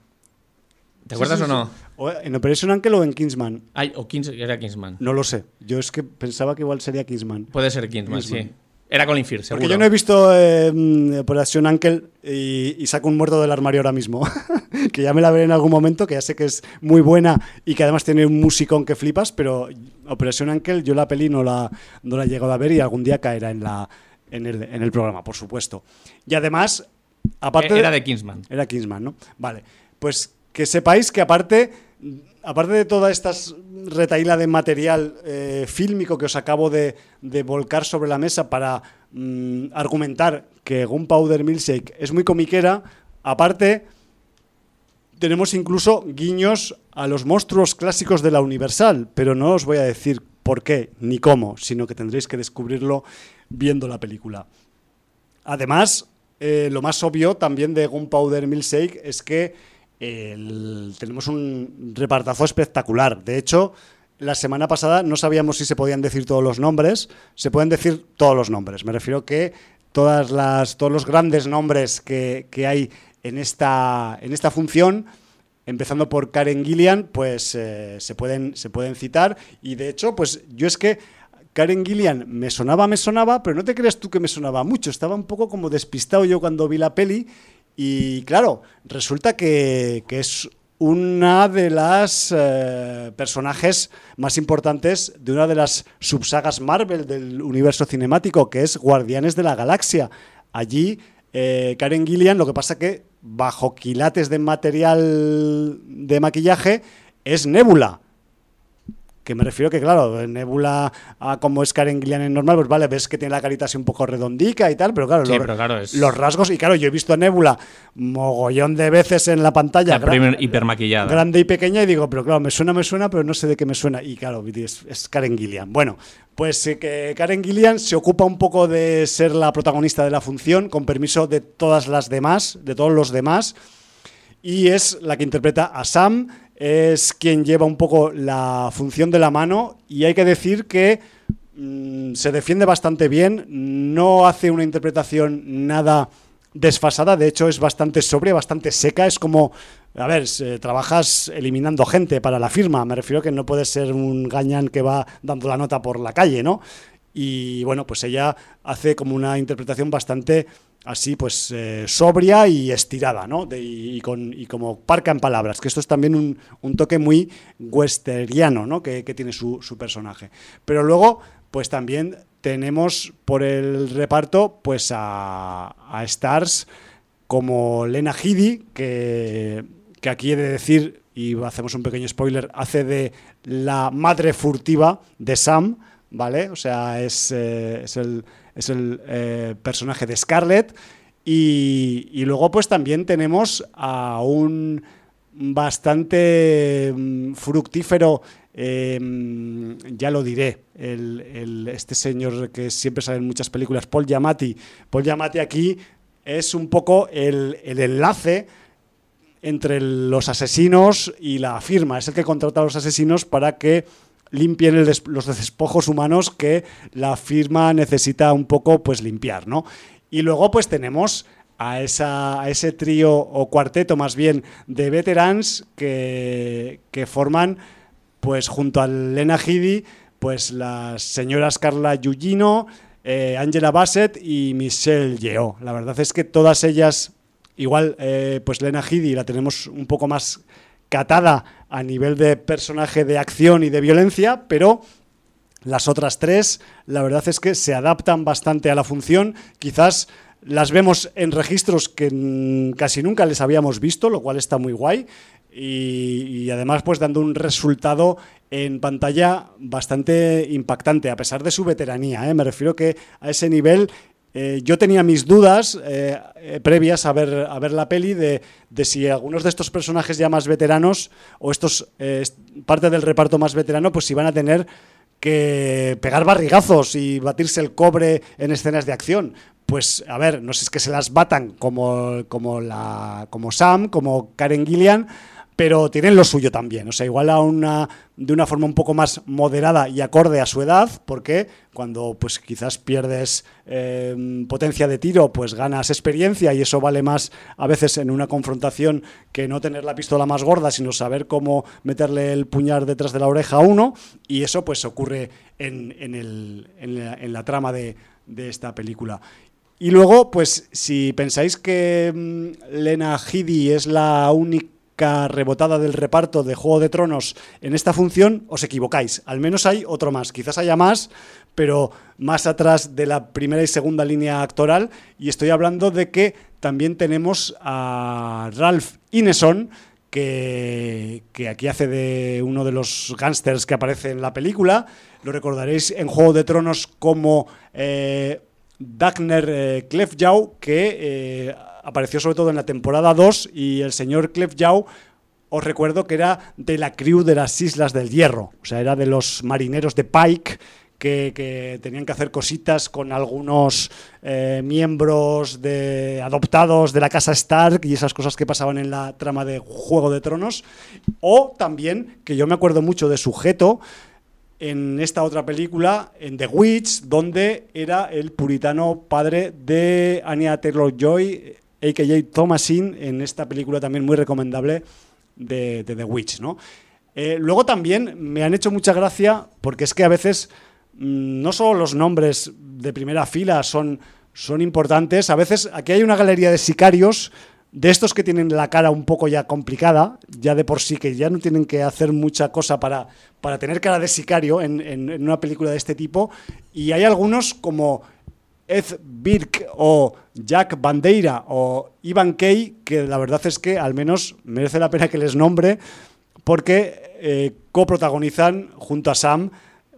¿Te acuerdas sí, sí, o no? O ¿En Operation Uncle o en Kingsman? Ay, o Kings, era Kingsman. No lo sé. Yo es que pensaba que igual sería Kingsman. Puede ser Kingsman, Kingsman. sí. Era Colin Firth, seguro. Porque yo no he visto eh, Operación Uncle y, y, saco un muerto del armario ahora mismo. que ya me la veré en algún momento, que ya sé que es muy buena y que además tiene un musicón que flipas, pero Operación Uncle yo la peli no la, no la he llegado a ver y algún día caerá en, la, en, el, en el programa, por supuesto. Y además, aparte... Era de Kingsman. Era Kingsman, ¿no? Vale. Pues que sepáis que aparte aparte de toda esta retaíla de material eh, fílmico que os acabo de, volcar sobre la mesa para mm, argumentar que Gunpowder Milkshake es muy comiquera, aparte tenemos incluso guiños a los monstruos clásicos de la Universal, pero no os voy a decir por qué ni cómo, sino que tendréis que descubrirlo viendo la película. Además, eh, lo más obvio también de Gunpowder Milkshake es que el, tenemos un repartazo espectacular. De hecho, la semana pasada no sabíamos si se podían decir todos los nombres. Se pueden decir todos los nombres. Me refiero que todas las, todos los grandes nombres que, que hay en esta, en esta función, empezando por Karen Gillian, pues eh, se, pueden, se pueden citar. Y de hecho, pues yo es que Karen Gillian me sonaba, me sonaba, pero no te creas tú que me sonaba mucho. Estaba un poco como despistado yo cuando vi la peli y claro, resulta que, es una de las eh, personajes más importantes de una de las subsagas Marvel del universo cinemático, que es Guardianes de la Galaxia. Allí, eh, Karen Gillian, lo que pasa que bajo quilates de material de maquillaje, es Nebula. Que me refiero que, claro, Nebula, ah, como es Karen Gillian en normal, pues vale, ves que tiene la carita así un poco redondica y tal, pero claro, sí, los, pero claro es... los, rasgos, y claro, yo he visto a Nebula mogollón de veces en la pantalla. La gran, hipermaquillada. Grande y pequeña, y digo, pero claro, me suena, me suena, pero no sé de qué me suena. Y claro, es, es Karen Gillian. Bueno, pues eh, que Karen Gillian se ocupa un poco de ser la protagonista de la función, con permiso de todas las demás, de todos los demás, y es la que interpreta a Sam es quien lleva un poco la función de la mano y hay que decir que mmm, se defiende bastante bien, no hace una interpretación nada desfasada, de hecho es bastante sobria, bastante seca, es como, a ver, trabajas eliminando gente para la firma, me refiero que no puedes ser un gañán que va dando la nota por la calle, ¿no? y bueno, pues ella hace como una interpretación bastante así pues eh, sobria y estirada, ¿no? y, como parca en palabras, que esto es también un, toque muy westeriano, ¿no? Que, tiene su, personaje. Pero luego, pues también tenemos por el reparto pues a, stars como Lena Headey, que, que aquí he de decir, y hacemos un pequeño spoiler, hace de la madre furtiva de Sam, ¿vale? O sea, es, eh, es el es el eh, personaje de Scarlett. Y, luego pues también tenemos a un bastante mm, fructífero, em, ya lo diré, este señor que siempre sale en muchas películas, Paul Giamatti. Paul Giamatti aquí es un poco el, el enlace entre los asesinos y la firma. Es el que contrata a los asesinos para que limpien los despojos humanos que la firma necesita un poco pues limpiar, ¿no? Y luego pues tenemos a, esa, ese trío o cuarteto más bien de veterans que, forman pues junto a Lena Headey pues las señoras Carla Yugino, eh, Angela Bassett y Michelle Yeoh. La verdad es que todas ellas, igual eh, pues Lena Headey la tenemos un poco más catada a nivel de personaje de acción y de violencia, pero las otras tres, la verdad es que se adaptan bastante a la función. Quizás las vemos en registros que casi nunca les habíamos visto, lo cual está muy guay. Y, además, pues dando un resultado en pantalla bastante impactante, a pesar de su veteranía. ¿eh? Me refiero que a ese nivel eh, yo tenía mis dudas eh, eh, previas a ver, a ver la peli de, si algunos de estos personajes ya más veteranos o estos parte del reparto más veterano pues iban a tener que pegar barrigazos y batirse el cobre en escenas de acción. Pues a ver, no sé, es que se las batan como, como, la, como Sam, como Karen Gillian, pero tienen lo suyo también. O sea, igual a una, de una forma un poco más moderada y acorde a su edad, porque cuando pues quizás pierdes eh, potencia de tiro, pues ganas experiencia y eso vale más a veces en una confrontación que no tener la pistola más gorda, sino saber cómo meterle el puñal detrás de la oreja a uno, y eso pues ocurre en, en, la, trama de, de esta película. Y luego, pues si pensáis que mm, Lena Headey es la única rebotada del reparto de Juego de Tronos en esta función, os equivocáis. Al menos hay otro más. Quizás haya más, pero más atrás de la primera y segunda línea actoral. Y estoy hablando de que también tenemos a Ralph Ineson, que, aquí hace de uno de los gángsters que aparece en la película. Lo recordaréis en Juego de Tronos como eh, Dagner eh, que... Eh, apareció sobre todo en la temporada 2 y el señor Clef Yao os recuerdo que era de la crew de las Islas del Hierro, o sea, era de los marineros de Pike que, tenían que hacer cositas con algunos eh, miembros de, adoptados de la casa Stark y esas cosas que pasaban en la trama de Juego de Tronos. O también, que yo me acuerdo mucho de Sujeto, en esta otra película, en The Witch, donde era el puritano padre de Anya Taylor-Joy, a.k.a. Thomasin, en esta película también muy recomendable de, The Witch. ¿no? Eh, luego también me han hecho mucha gracia porque es que a veces mm, no solo los nombres de primera fila son, son importantes, a veces aquí hay una galería de sicarios de estos que tienen la cara un poco ya complicada, ya de por sí, que ya no tienen que hacer mucha cosa para, para tener cara de sicario en, en una película de este tipo, y hay algunos como Ed Birk o Jack Bandeira o Ivan Kay, que la verdad es que al menos merece la pena que les nombre, porque eh, coprotagonizan junto a Sam,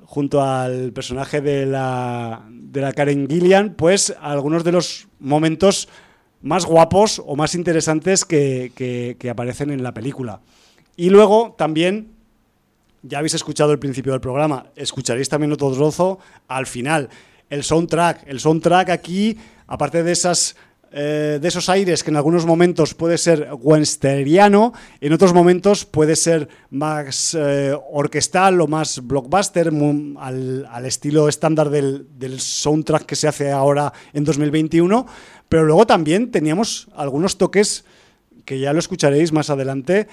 junto al personaje de la, de la Karen Gillian, pues algunos de los momentos más guapos o más interesantes que, que aparecen en la película. Y luego también ya habéis escuchado el principio del programa, escucharéis también otro trozo al final el soundtrack. El soundtrack aquí, aparte de esas eh, de esos aires que en algunos momentos puede ser wensteriano, en otros momentos puede ser más eh, orquestal o más blockbuster, al, estilo estándar del, soundtrack que se hace ahora en 2021, pero luego también teníamos algunos toques que ya lo escucharéis más adelante,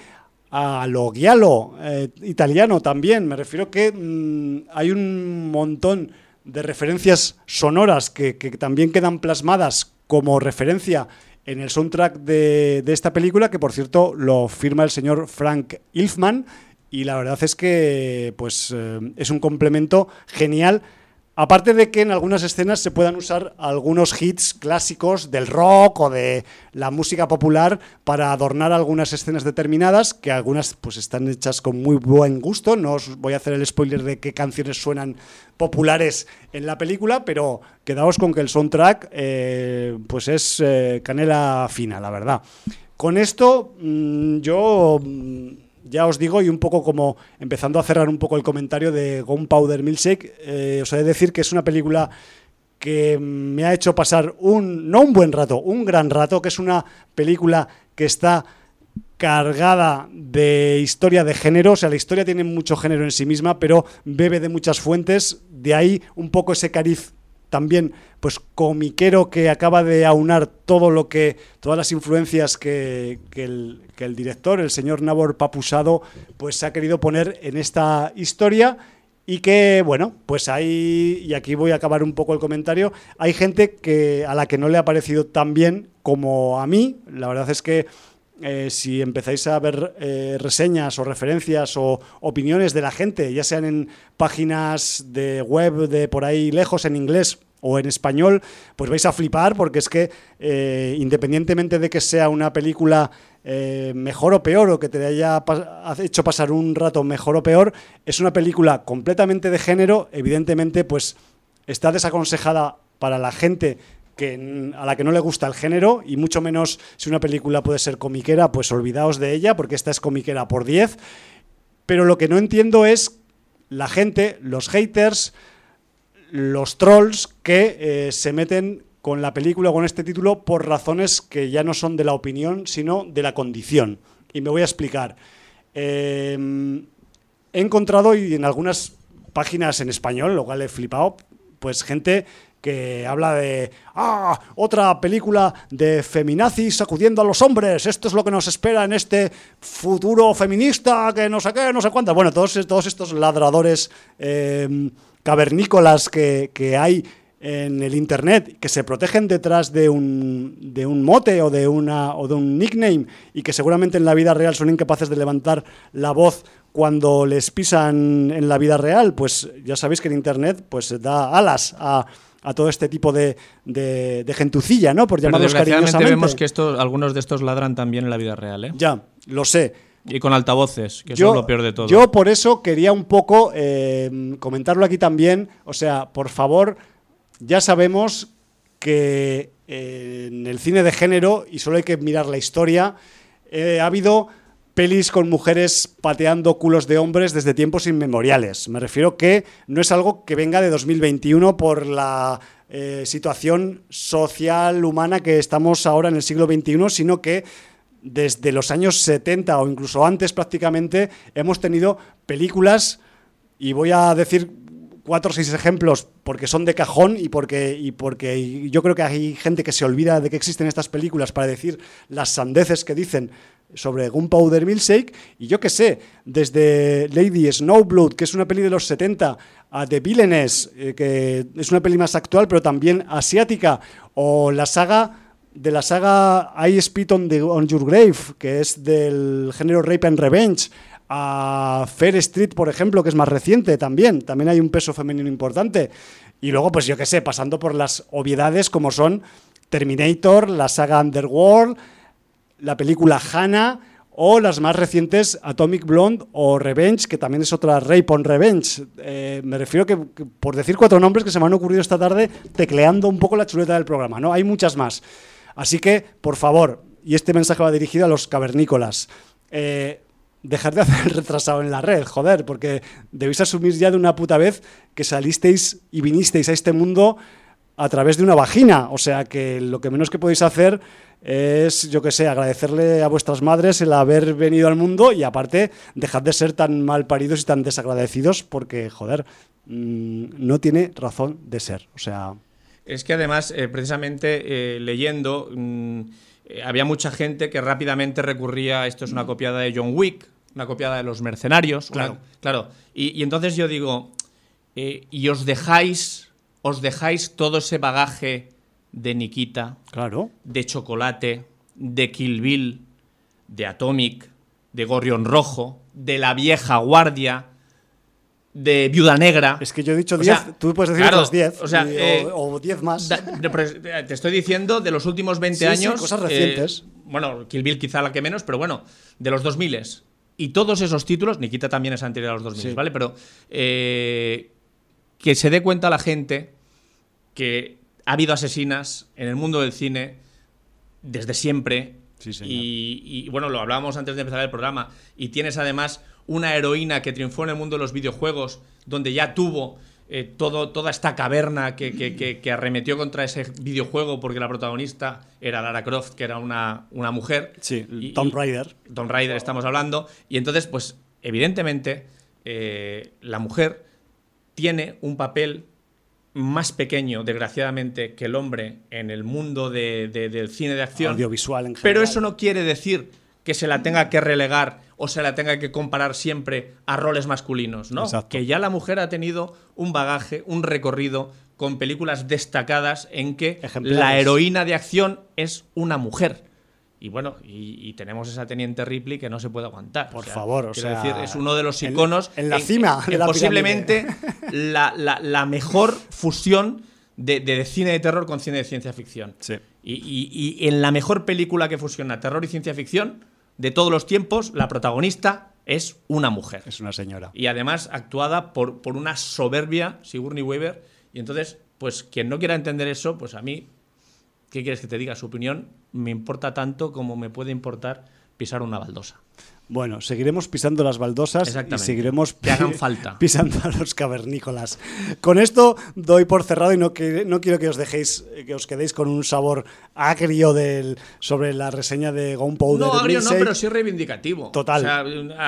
a lo giallo, eh, italiano también, me refiero que mm, hay un montón de referencias sonoras que, también quedan plasmadas como referencia en el soundtrack de, esta película, que por cierto lo firma el señor Frank Ilfman, y la verdad es que pues, eh, es un complemento genial Aparte de que en algunas escenas se puedan usar algunos hits clásicos del rock o de la música popular para adornar algunas escenas determinadas, que algunas pues están hechas con muy buen gusto. No os voy a hacer el spoiler de qué canciones suenan populares en la película, pero quedaos con que el soundtrack eh, pues es eh, canela fina, la verdad. Con esto mm, yo mm, ya os digo, y un poco como empezando a cerrar un poco el comentario de Gunpowder Milkshake, eh, os he de decir que es una película que me ha hecho pasar un, no un buen rato, un gran rato, que es una película que está cargada de historia de género, o sea, la historia tiene mucho género en sí misma, pero bebe de muchas fuentes, de ahí un poco ese cariz también pues comiquero que acaba de aunar todo lo que todas las influencias que, el, director el señor Nabor Papusado pues ha querido poner en esta historia y que bueno pues hay y aquí voy a acabar un poco el comentario hay gente que a la que no le ha parecido tan bien como a mí. La verdad es que eh, si empezáis a ver eh, reseñas o referencias o opiniones de la gente, ya sean en páginas de web de por ahí lejos en inglés o en español, pues vais a flipar porque es que eh, independientemente de que sea una película mejor o peor o que te haya hecho pasar un rato mejor o peor, es una película completamente de género, evidentemente pues está desaconsejada para la gente a la que no le gusta el género y mucho menos si una película puede ser comiquera, pues olvidaos de ella porque esta es comiquera por 10. Pero lo que no entiendo es la gente, los haters, los trolls que eh, se meten con la película, con este título, por razones que ya no son de la opinión, sino de la condición. Y me voy a explicar. Em, he encontrado y en algunas páginas en español, lo cual he flipado, pues gente que habla de ah, otra película de feminazis sacudiendo a los hombres, esto es lo que nos espera en este futuro feminista, que no sé qué, no sé cuántas. Bueno, todos, todos estos ladradores em, cavernícolas que, hay en el internet que se protegen detrás de un, de un mote o de, una, o de un nickname y que seguramente en la vida real son incapaces de levantar la voz cuando les pisan en la vida real, pues ya sabéis que en internet pues da alas a a todo este tipo de, de, gentucilla, ¿no? Por llamarlos cariñosamente. vemos que estos, algunos de estos ladran también en la vida real, ¿eh? Ya, lo sé. Y con altavoces, que eso es lo peor de todo. Yo por eso quería un poco eh, comentarlo aquí también. O sea, por favor, ya sabemos que eh, en el cine de género, y solo hay que mirar la historia, eh, ha habido pelis con mujeres pateando culos de hombres desde tiempos inmemoriales. Me refiero que no es algo que venga de 2021 por la eh, situación social, humana que estamos ahora en el siglo XXI, sino que desde los años 70 o incluso antes prácticamente hemos tenido películas, y voy a decir cuatro o seis ejemplos porque son de cajón y porque, y porque yo creo que hay gente que se olvida de que existen estas películas para decir las sandeces que dicen sobre Gunpowder Milkshake. Y yo qué sé, desde Lady Snowblood, que es una peli de los 70, a The Villainess, eh, que es una peli más actual pero también asiática, o la saga de la saga I Spit on, on Your Grave, que es del género Rape and Revenge, a Fair Street, por ejemplo, que es más reciente también, también hay un peso femenino importante. Y luego, pues yo qué sé, pasando por las obviedades como son Terminator, la saga Underworld, la película Hannah o las más recientes Atomic Blonde o Revenge, que también es otra Rape on Revenge. Eh, me refiero que, por decir cuatro nombres que se me han ocurrido esta tarde, tecleando un poco la chuleta del programa, ¿no? Hay muchas más. Así que, por favor, y este mensaje va dirigido a los cavernícolas, eh, dejar de hacer retrasado en la red, joder, porque debéis asumir ya de una puta vez que salisteis y vinisteis a este mundo a través de una vagina. O sea que lo que menos que podéis hacer es, yo que sé, agradecerle a vuestras madres el haber venido al mundo y aparte dejad de ser tan mal paridos y tan desagradecidos porque, joder, mm, no tiene razón de ser. O sea... Es que además, eh, precisamente eh, leyendo, mm, eh, había mucha gente que rápidamente recurría, esto es una copiada de John Wick, una copiada de Los Mercenarios. Claro. claro. Y, y, entonces yo digo, y os dejáis os dejáis todo ese bagaje de Nikita, Claro. de Chocolate, de Kill Bill, de Atomic, de Gorrión Rojo, de La Vieja Guardia, de Viuda Negra. Es que yo he dicho O 10, sea, tú puedes decir claro, otros 10. o sea, y- eh, o 10 más. Da- eh, te estoy diciendo de los últimos 20 Sí, sí, años. cosas eh, recientes. bueno, Kill Bill quizá la que menos, pero bueno, de los 2000 Y todos esos títulos, Nikita también es anterior a los 2000, Sí. ¿vale? Pero eh, que se dé cuenta la gente que ha habido asesinas en el mundo del cine desde siempre. Sí, señor. y, y, bueno, lo hablábamos antes de empezar el programa. Y tienes además una heroína que triunfó en el mundo de los videojuegos, donde ya tuvo eh, todo, toda esta caverna que, que- que- que arremetió contra ese videojuego porque la protagonista era Lara Croft, que era una, una mujer. Sí, Y- Tomb y- Raider. Tomb Raider estamos hablando. Y entonces, pues, evidentemente, eh, la mujer tiene un papel más pequeño, desgraciadamente, que el hombre en el mundo de- de- del cine de acción. Audiovisual en general. Pero eso no quiere decir que se la tenga que relegar o se la tenga que comparar siempre a roles masculinos, ¿no? Exacto. Que ya la mujer ha tenido un bagaje, un recorrido con películas destacadas en que Ejemplares. la heroína de acción es una mujer. Y bueno, y, y tenemos esa teniente Ripley que no se puede aguantar. Por favor, o quiero sea, decir, es uno de los en- iconos. en la cima de la posiblemente la, la- la mejor fusión de, de cine de terror con cine de ciencia ficción. Sí. Y, y- y en la mejor película que fusiona terror y ciencia ficción de todos los tiempos, la protagonista es una mujer. Es una señora. Y además actuada por, por una soberbia Sigourney Weaver. Y entonces, pues quien no quiera entender eso, pues a mí, ¿qué quieres que te diga? Su opinión me importa tanto como me puede importar pisar una baldosa. Bueno, seguiremos pisando las baldosas y seguiremos Que hagan falta. pisando a los cavernícolas. Con esto doy por cerrado y no, que, no quiero que os dejéis, eh, que os quedéis con un sabor agrio del, sobre la reseña de Gunpowder. No, agrio no, pero sí reivindicativo. Total. O sea,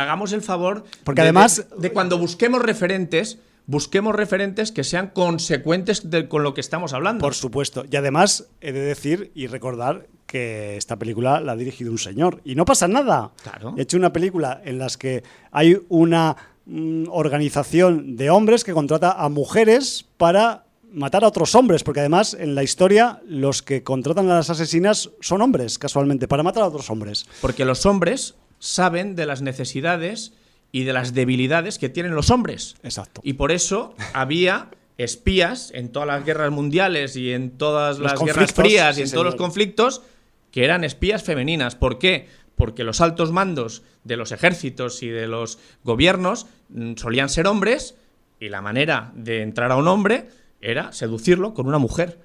hagamos el favor. Porque de- además- De, de cuando busquemos referentes, busquemos referentes que sean consecuentes de- con lo que estamos hablando. Por supuesto. Y además he de decir y recordar que esta película la ha dirigido un señor. Y no pasa nada. Claro. He hecho una película en la que hay una mm, organización de hombres que contrata a mujeres para matar a otros hombres, porque además en la historia los que contratan a las asesinas son hombres, casualmente, para matar a otros hombres. Porque los hombres saben de las necesidades y de las debilidades que tienen los hombres. Exacto. Y por eso había espías en todas las guerras mundiales y en todas Los las guerras frías y en todos los conflictos que eran espías femeninas. ¿Por qué? Porque los altos mandos de los ejércitos y de los gobiernos mm, solían ser hombres y la manera de entrar a un hombre era seducirlo con una mujer.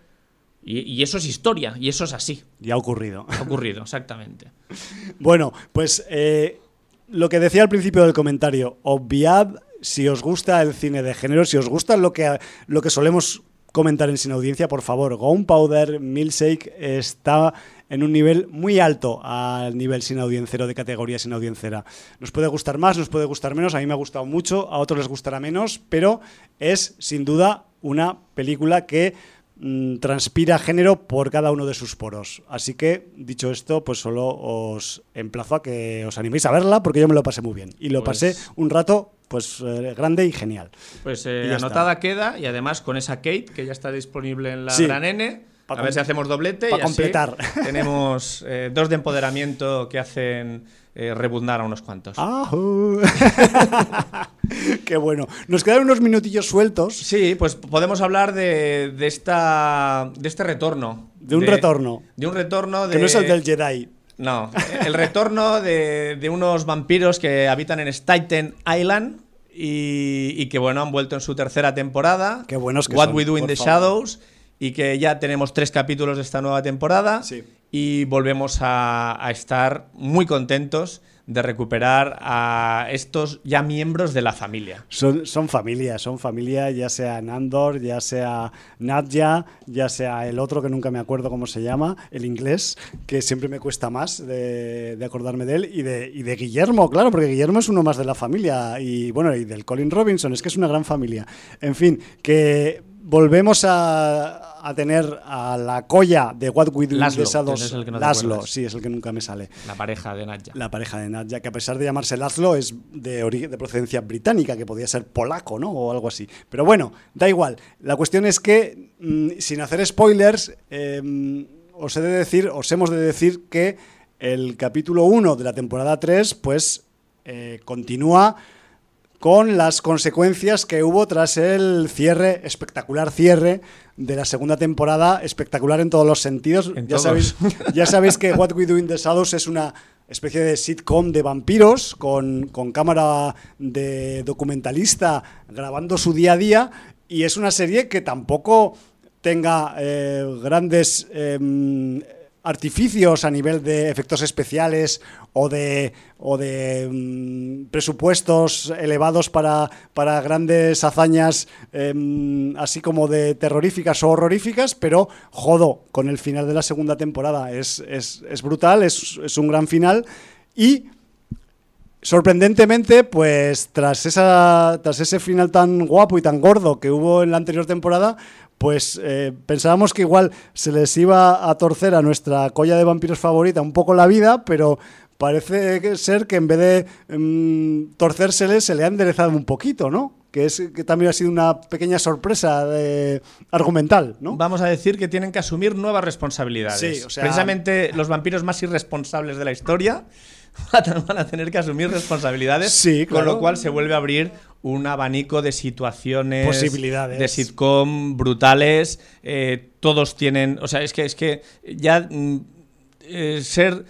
Y, y eso es historia, y eso es así. Ya ha ocurrido. Ha ocurrido, exactamente. Bueno, pues eh, lo que decía al principio del comentario, obviad si os gusta el cine de género, si os gusta lo que, lo que solemos comentar en Sin Audiencia, por favor, Gunpowder Milkshake está en un nivel muy alto al nivel sin audiencero de categoría sin audiencera. Nos puede gustar más, nos puede gustar menos, a mí me ha gustado mucho, a otros les gustará menos, pero es sin duda una película que mm, transpira género por cada uno de sus poros. Así que, dicho esto, pues solo os emplazo a que os animéis a verla porque yo me lo pasé muy bien. Y lo Pues- pasé un rato pues eh, grande y genial. Pues eh, Y anotada queda y además con esa Kate que ya está disponible en la Sí. Gran N. A ver si hacemos doblete pa y así completar. tenemos eh, dos de empoderamiento que hacen eh, rebundar a unos cuantos. Qué bueno. Nos quedan unos minutillos sueltos Sí, pues podemos hablar de, de esta de este retorno. de un retorno. De un retorno de. Que no es el del Jedi. No, el retorno de, de unos vampiros que habitan en Staten Island y, y que, bueno, han vuelto en su tercera temporada. Qué buenos que What son, We Do in the favor. Shadows. Y que ya tenemos tres capítulos de esta nueva temporada. Sí. Y volvemos a, a estar muy contentos de recuperar a estos ya miembros de la familia. Son, son familia, son familia, ya sea Nandor, ya sea Nadja, ya sea el otro que nunca me acuerdo cómo se llama, el inglés, que siempre me cuesta más de, de acordarme de él, y de, y de Guillermo, claro, porque Guillermo es uno más de la familia, y bueno, y del Colin Robinson, es que es una gran familia. En fin, que volvemos a, a tener a la colla de What We Do Laszlo, que es el que no Laszlo, sí, es el que nunca me sale. La pareja de Nadja. La pareja de Nadja, que a pesar de llamarse Laszlo es de, de procedencia británica, que podía ser polaco, ¿no? O algo así. Pero bueno, da igual. La cuestión es que, mm, sin hacer spoilers, eh, os he de decir, os hemos de decir que el capítulo 1 de la temporada 3, pues, eh, continúa con las consecuencias que hubo tras el cierre, espectacular cierre de la segunda temporada, espectacular en todos los sentidos. En ya. Sabéis, ya sabéis que What We Do in the Shadows es una especie de sitcom de vampiros con, con cámara de documentalista grabando su día a día y es una serie que tampoco tenga eh, grandes em, artificios a nivel de efectos especiales o de, o de mm, presupuestos elevados para, para grandes hazañas em, así como de terroríficas o horroríficas, pero jodo, con el final de la segunda temporada es, es, es brutal, es, es un gran final. Y sorprendentemente, pues tras, esa, tras ese final tan guapo y tan gordo que hubo en la anterior temporada, pues eh, pensábamos que igual se les iba a torcer a nuestra colla de vampiros favorita un poco la vida, pero parece ser que en vez de mm, torcérseles se le ha enderezado un poquito, ¿no? Que, es, que también ha sido una pequeña sorpresa de- argumental, ¿no? Vamos a decir que tienen que asumir nuevas responsabilidades. Sí, o sea- Precisamente los vampiros más irresponsables de la historia van a tener que asumir responsabilidades, Sí, con lo cual se vuelve a abrir un abanico de situaciones, Posibilidades. de sitcom brutales. eh, todos tienen, o sea, es que es que ya mm, eh, ser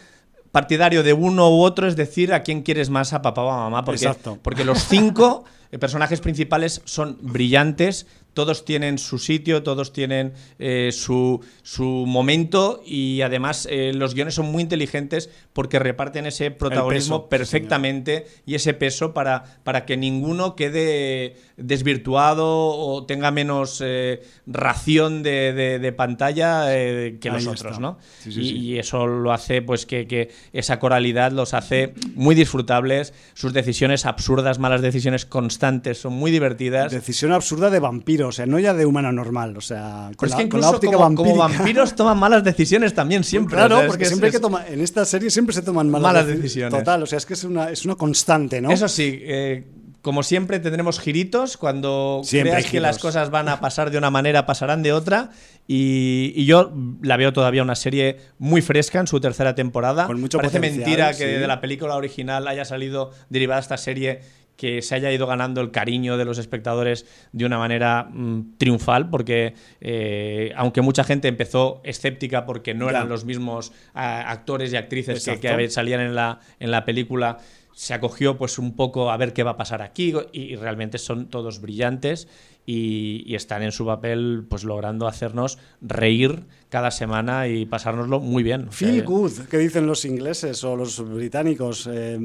partidario de uno u otro es decir a quién quieres más, a papá o a mamá, porque, Exacto. porque los cinco personajes principales son brillantes, todos tienen su sitio, todos tienen eh, su, su momento y además eh, los guiones son muy inteligentes porque reparten ese protagonismo peso, sí, perfectamente y ese peso para, para que ninguno quede desvirtuado o tenga menos eh, ración de, de- de pantalla eh, que Ahí los está. otros, ¿no? Sí, sí, y, sí. y eso lo hace pues que, que esa coralidad los hace muy disfrutables, sus decisiones absurdas, malas decisiones constantes son muy divertidas. Decisión absurda de vampiro, o sea, no ya de humano normal, o sea, con, la, que con la óptica como, como vampiros toman malas decisiones también siempre. Claro, o sea, es porque que siempre que tomar, en esta serie siempre se toman malas, Malas deci- decisiones. Total, o sea, es que es una, es una constante, ¿no? Eso sí, eh, como siempre tendremos giritos. Cuando Siempre creas que las cosas van a pasar de una manera, pasarán de otra. Y, y yo la veo todavía una serie muy fresca en su tercera temporada. Con mucho Parece mentira que sí. de la película original haya salido derivada esta serie que se haya ido ganando el cariño de los espectadores de una manera mm, triunfal, porque eh, aunque mucha gente empezó escéptica porque no eran los mismos ah, actores y actrices que, que salían en la, en la película, se acogió pues un poco a ver qué va a pasar aquí y, realmente son todos brillantes y, y están en su papel pues logrando hacernos reír cada semana y pasárnoslo muy bien. Feel good, que dicen los ingleses o los británicos. eh,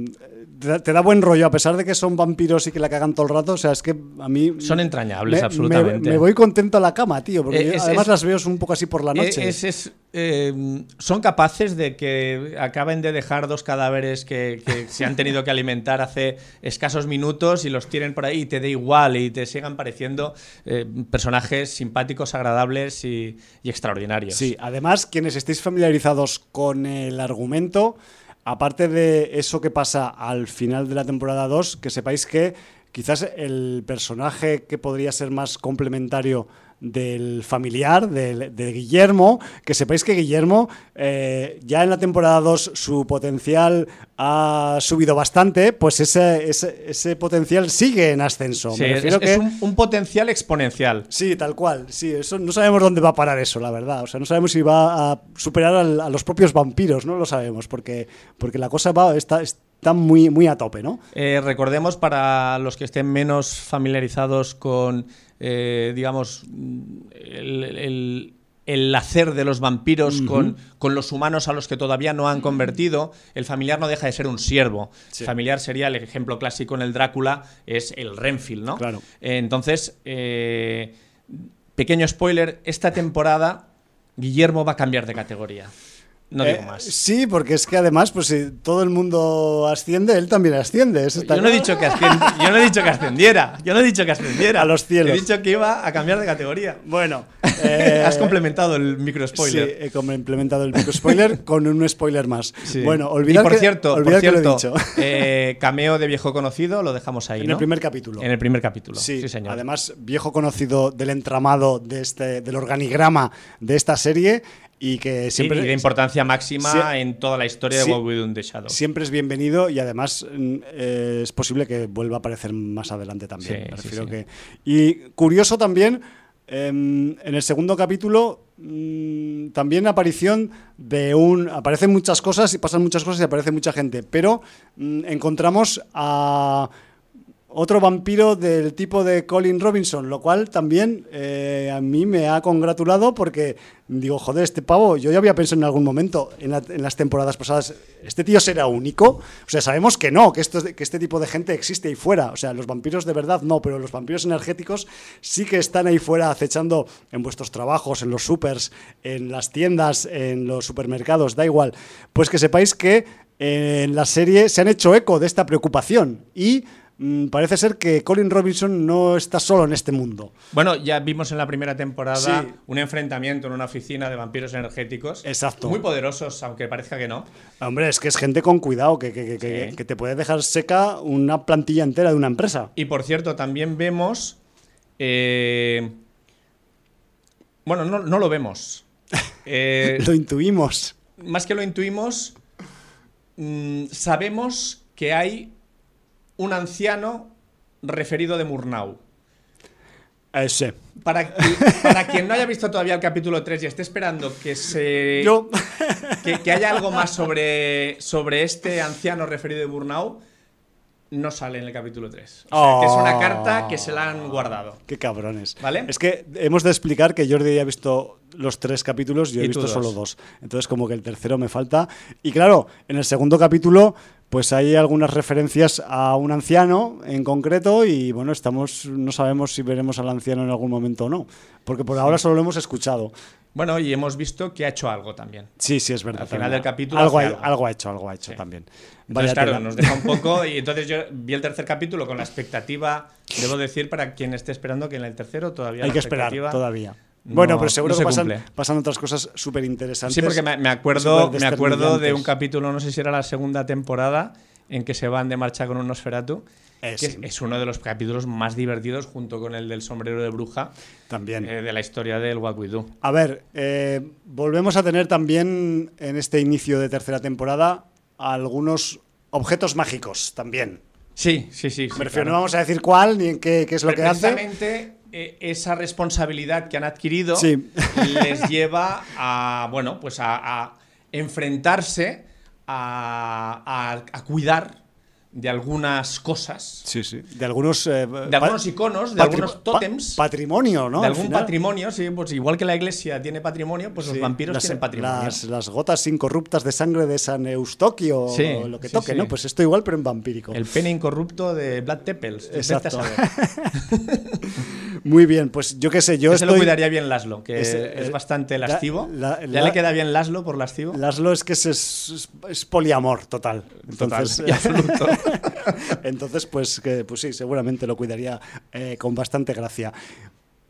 te, da, te da buen rollo, a pesar de que son vampiros y que la cagan todo el rato. O sea, es que a mí. Son entrañables, me- absolutamente. Me, me voy contento a la cama, tío, porque Eh, yo además es- las veo un poco así por la Eh, noche. es, eh, son capaces de que acaben de dejar dos cadáveres que, que se han tenido que alimentar hace escasos minutos y los tienen por ahí y te da igual y te sigan pareciendo eh, personajes simpáticos, agradables y, y extraordinarios. Sí, además, quienes estéis familiarizados con el argumento, aparte de eso que pasa al final de la temporada 2, que sepáis que quizás el personaje que podría ser más complementario del familiar, de, Guillermo, que sepáis que Guillermo eh, ya en la temporada 2 su potencial ha subido bastante, pues ese, ese, ese potencial sigue en ascenso. Sí, Me es, refiero es que- un, un potencial exponencial. Sí, tal cual. Sí, eso no sabemos dónde va a parar eso, la verdad. O sea, no sabemos si va a superar al- a los propios vampiros, no lo sabemos, porque, porque la cosa va, está, está muy, muy a tope, ¿no? Eh, recordemos para los que estén menos familiarizados con, eh, digamos, el, el- el hacer de los vampiros con, con los humanos a los que todavía no han convertido, el familiar no deja de ser un siervo. Sí. Familiar sería el ejemplo clásico en el Drácula, es el Renfield, ¿no? Claro. Eh, entonces, eh, pequeño spoiler, esta temporada Guillermo va a cambiar de categoría. No digo Eh, más. Sí, porque es que además, pues si todo el mundo asciende, él también asciende. eso está Yo no, he dicho que ascend- yo no he dicho que ascendiera. Yo no he dicho que ascendiera. A los cielos. He dicho que iba a cambiar de categoría. Bueno, eh, Has complementado el micro spoiler. Sí, he como implementado el micro spoiler con un spoiler más. Sí. Bueno, y olvidar por que, cierto, por que lo he cierto, dicho. eh, cameo de viejo conocido lo dejamos ahí, en ¿no? el primer capítulo. En el primer capítulo. Sí, Sí, señor. además, viejo conocido del entramado de este, del organigrama de esta serie y que Sí, siempre, y de importancia máxima Sí. en toda la historia Sí. de What We Do in the Shadows. siempre es bienvenido y además mm, eh, es posible que vuelva a aparecer más adelante también. Sí, Me sí, refiero sí. que- y curioso también, em, en el segundo capítulo, mm, también aparición de un... Aparecen muchas cosas y pasan muchas cosas y aparece mucha gente, pero mm, encontramos a otro vampiro del tipo de Colin Robinson, lo cual también eh, a mí me ha congratulado porque digo, joder, este pavo, yo ya había pensado en algún momento en, la- en las temporadas pasadas, ¿este tío será único? O sea, sabemos que no, que, esto, que este tipo de gente existe ahí fuera. O sea, los vampiros de verdad no, pero los vampiros energéticos sí que están ahí fuera acechando en vuestros trabajos, en los supers, en las tiendas, en los supermercados, da igual. Pues que sepáis que eh, en la serie se han hecho eco de esta preocupación y parece ser que Colin Robinson no está solo en este mundo. Bueno, ya vimos en la primera temporada Sí. un enfrentamiento en una oficina de vampiros energéticos. Exacto. Muy poderosos, aunque parezca que no. Hombre, es que es gente con cuidado, que, que- que- que- Sí. que te puede dejar seca una plantilla entera de una empresa. Y por cierto, también vemos. eh, bueno, no, no lo vemos. Eh, Lo intuimos. más que lo intuimos, mm, sabemos que hay un anciano referido de Murnau. Ese. Para, para quien no haya visto todavía el capítulo 3 y esté esperando que se Yo. que, que haya algo más sobre, sobre este anciano referido de Murnau, no sale en el capítulo 3. O sea, que es una Oh. carta que se la han guardado. Qué cabrones. ¿Vale? Es que hemos de explicar que Jordi ya ha visto los tres capítulos, yo he visto dos. solo dos. Entonces, como que el tercero me falta. Y claro, en el segundo capítulo, pues hay algunas referencias a un anciano en concreto. Y bueno, estamos. No sabemos si veremos al anciano en algún momento o no. Porque por ahora solo lo hemos escuchado. Bueno, y hemos visto que ha hecho algo también. Sí, sí, es verdad. Al final también. del capítulo Algo, ha- algo. algo ha hecho, algo ha hecho Sí. también. Entonces, Vaya claro, tela. nos deja un poco. Y entonces yo vi el tercer capítulo con la expectativa, debo decir, para quien esté esperando que en el tercero todavía Hay la que esperar expectativa- no- bueno, pero seguro no que pasan, otras cosas súper interesantes. Sí, porque me, me acuerdo, me acuerdo de un capítulo no sé si era la segunda temporada, en que se van de marcha con un Nosferatu. Eh, que sí. es, uno de los capítulos más divertidos, junto con el del sombrero de bruja, También. eh, de la historia del What We Do. A ver, eh, volvemos a tener también en este inicio de tercera temporada algunos objetos mágicos también. Sí, sí, sí. sí, Me refiero, claro. no vamos a decir cuál ni en qué, qué es lo Pero que hace. Eh, esa responsabilidad que han adquirido Sí. les lleva a, bueno, pues a, a enfrentarse a, a- a cuidar de algunas cosas, Sí, sí. De algunos, eh, de algunos iconos, de algunos pa- tótems. patrimonio, ¿no? de Al algún patrimonio, sí, pues igual que la iglesia tiene patrimonio, pues los vampiros las, tienen patrimonio. Las, las gotas incorruptas de sangre de San Eustoquio Sí, o lo que toque, sí. ¿no? Pues esto igual, pero en vampírico. El pene incorrupto de vete a Exacto. Muy bien, pues yo qué sé, yo Ese lo cuidaría bien Laslo, que Ese, es eh, bastante la- lastivo. la- ¿Ya la- le queda bien Laslo por lastivo? Laszlo es que es, es, es poliamor total. Entonces, Total, absoluto. Entonces, pues, que, pues sí, seguramente lo cuidaría eh, con bastante gracia.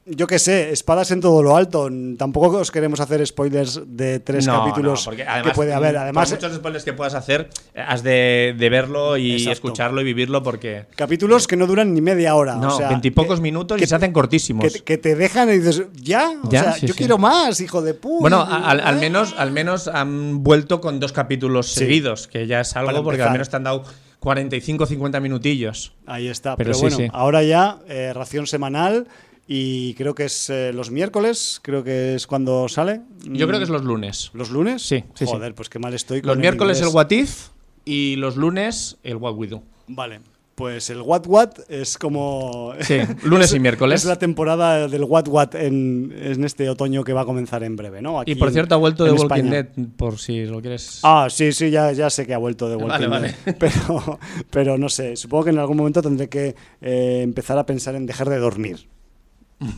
Yo qué sé, espadas en todo lo alto. Tampoco os queremos hacer spoilers de tres No, capítulos no, porque que además, puede haber. Además, muchos spoilers que puedas hacer, has de, de verlo y Exacto. escucharlo y vivirlo porque. capítulos que no duran ni media hora. No, o sea, veintipocos que- minutos que- y se hacen cortísimos. Que, que te dejan y dices, ¿ya? O Ya, sea, sí, yo sí. quiero más, hijo de puta. Bueno, al, al menos, al menos han vuelto con dos capítulos Sí. seguidos, que ya es algo porque al menos te han dado 45-50 minutillos. Ahí está. Pero bueno, sí. ahora ya eh, ración semanal y creo que es eh, los miércoles, creo que es cuando sale. Yo creo que es los lunes. ¿Los lunes? Sí. Joder, pues qué mal estoy con Los miércoles el inglés. What If y los lunes el What We Do. Vale. Pues el What What es como. Sí, lunes es- y miércoles. Es la temporada del What What en, en este otoño que va a comenzar en breve, ¿no? Aquí Y por en- cierto, ha vuelto de Walking. Dead, por si lo quieres. Ah, sí, sí, ya, ya sé que ha vuelto de Walking Vale, Dead. Pero, pero no sé, supongo que en algún momento tendré que eh, empezar a pensar en dejar de dormir.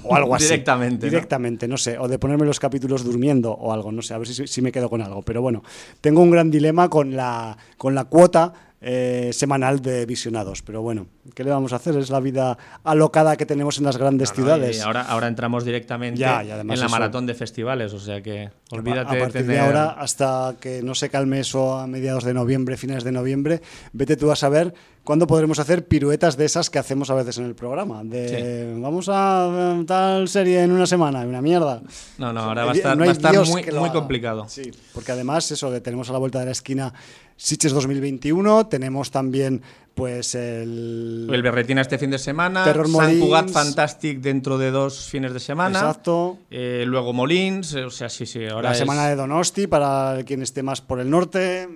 o algo así. Directamente, ¿no? Directamente, ¿no? sé. O de ponerme los capítulos durmiendo o algo, no sé. A ver si, si me quedo con algo. Pero bueno, tengo un gran dilema con la, con la cuota eh, semanal de visionados. Pero bueno, ¿qué le vamos a hacer? Es la vida alocada que tenemos en las grandes No, no, ciudades. y ahora, ahora entramos directamente Ya, y además en la eso- maratón de festivales, o sea que olvídate a de partir de tener- ahora, hasta que no se calme eso a mediados de noviembre, finales de noviembre, vete tú a saber cuándo podremos hacer piruetas de esas que hacemos a veces en el programa. De vamos a tal serie en una semana, una mierda. No, no, ahora va a No estar, hay va a estar Dios muy, muy complicado. Sí, porque además eso que tenemos a la vuelta de la esquina Sitges 2021, tenemos también pues el... El Berretina este fin de semana, Terror San Cugat. Fantastic dentro de dos fines de semana, Exacto. eh, luego Molins, eh, o sea, sí, sí, ahora la es, semana de Donosti para quien esté más por el norte,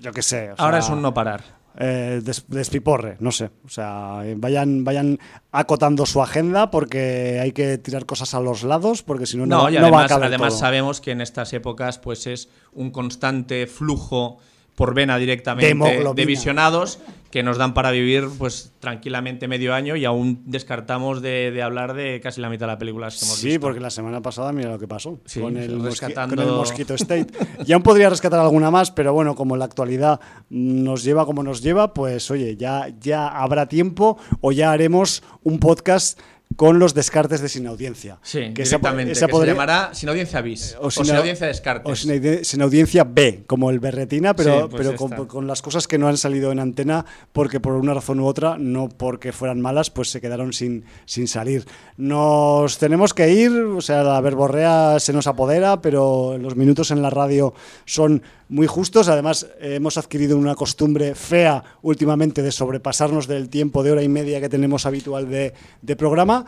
yo qué sé. o ahora sea, es un no parar. eh, des- despiporre, no sé. O sea, eh, vayan, vayan acotando su agenda porque hay que tirar cosas a los lados porque si no, no, No, y no va a además, caber además todo. sabemos que en estas épocas pues es un constante flujo por vena directamente De visionados que nos dan para vivir pues tranquilamente medio año y aún descartamos de, de hablar de casi la mitad de las películas que hemos Sí, visto. porque la semana pasada mira lo que pasó Sí, con, el rescatando- con el Mosquito State. Y aún podría rescatar alguna más, pero bueno, como la actualidad nos lleva como nos lleva, pues oye, ya, ya habrá tiempo o ya haremos un podcast con los descartes de sin audiencia. Sí, que esa- directamente, esa que podría- se llamará Sin Audiencia Bis o Sin, sin au- Audiencia Descartes. O sin, audi- sin audiencia B, como el Berretina, pero, Sí, pues pero con las cosas que no han salido en antena porque por una razón u otra, no porque fueran malas, pues se quedaron sin, sin salir. Nos tenemos que ir, o sea, la verborrea se nos apodera, pero los minutos en la radio son muy justos. Además, hemos adquirido una costumbre fea últimamente de sobrepasarnos del tiempo de hora y media que tenemos habitual de, programa.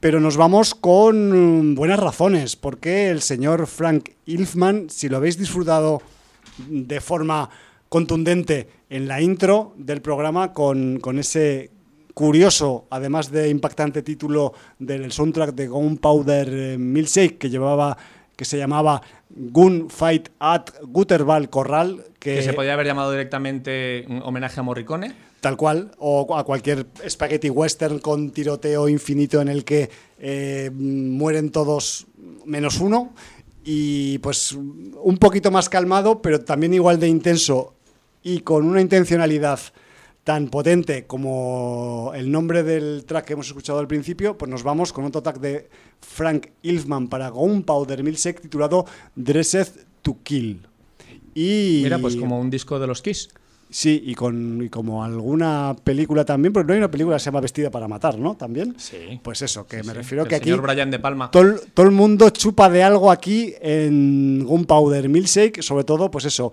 Pero nos vamos con buenas razones, porque el señor Frank Ilfman, si lo habéis disfrutado de forma contundente en la intro del programa, con, con ese curioso, además de impactante título del soundtrack de Gunpowder eh, Milkshake, que llevaba que se llamaba Gunfight at Gutterball Corral, que, que se podría haber llamado directamente un homenaje a Morricone. Tal cual, o a cualquier spaghetti western con tiroteo infinito en el que eh, mueren todos menos uno. Y pues un poquito más calmado, pero también igual de intenso y con una intencionalidad tan potente como el nombre del track que hemos escuchado al principio, pues nos vamos con otro track de Frank Ilfman para Gunpowder Milkshake titulado Dressed to Kill. Y Mira, pues como un disco de los Kiss. Sí, y, con, y como alguna película también, porque no hay una película que se llama Vestida para matar, ¿no? También. Sí. Pues eso, que me Sí, refiero el que aquí señor Brian De Palma. todo, el- todo el mundo chupa de algo aquí en Gunpowder Milkshake, sobre todo, pues eso,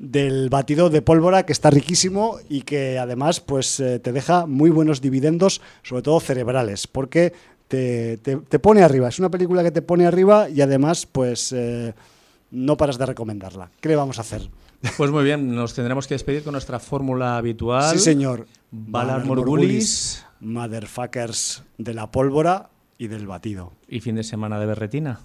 del batido de pólvora que está riquísimo y que además pues eh, te deja muy buenos dividendos, sobre todo cerebrales, porque te, te- te pone arriba. Es una película que te pone arriba y además pues eh, no paras de recomendarla. ¿Qué le vamos a hacer? Pues muy bien, nos tendremos que despedir con nuestra fórmula habitual. Sí, señor. Valar Morgulis. Motherfuckers de la pólvora y del batido. Y fin de semana de berretina.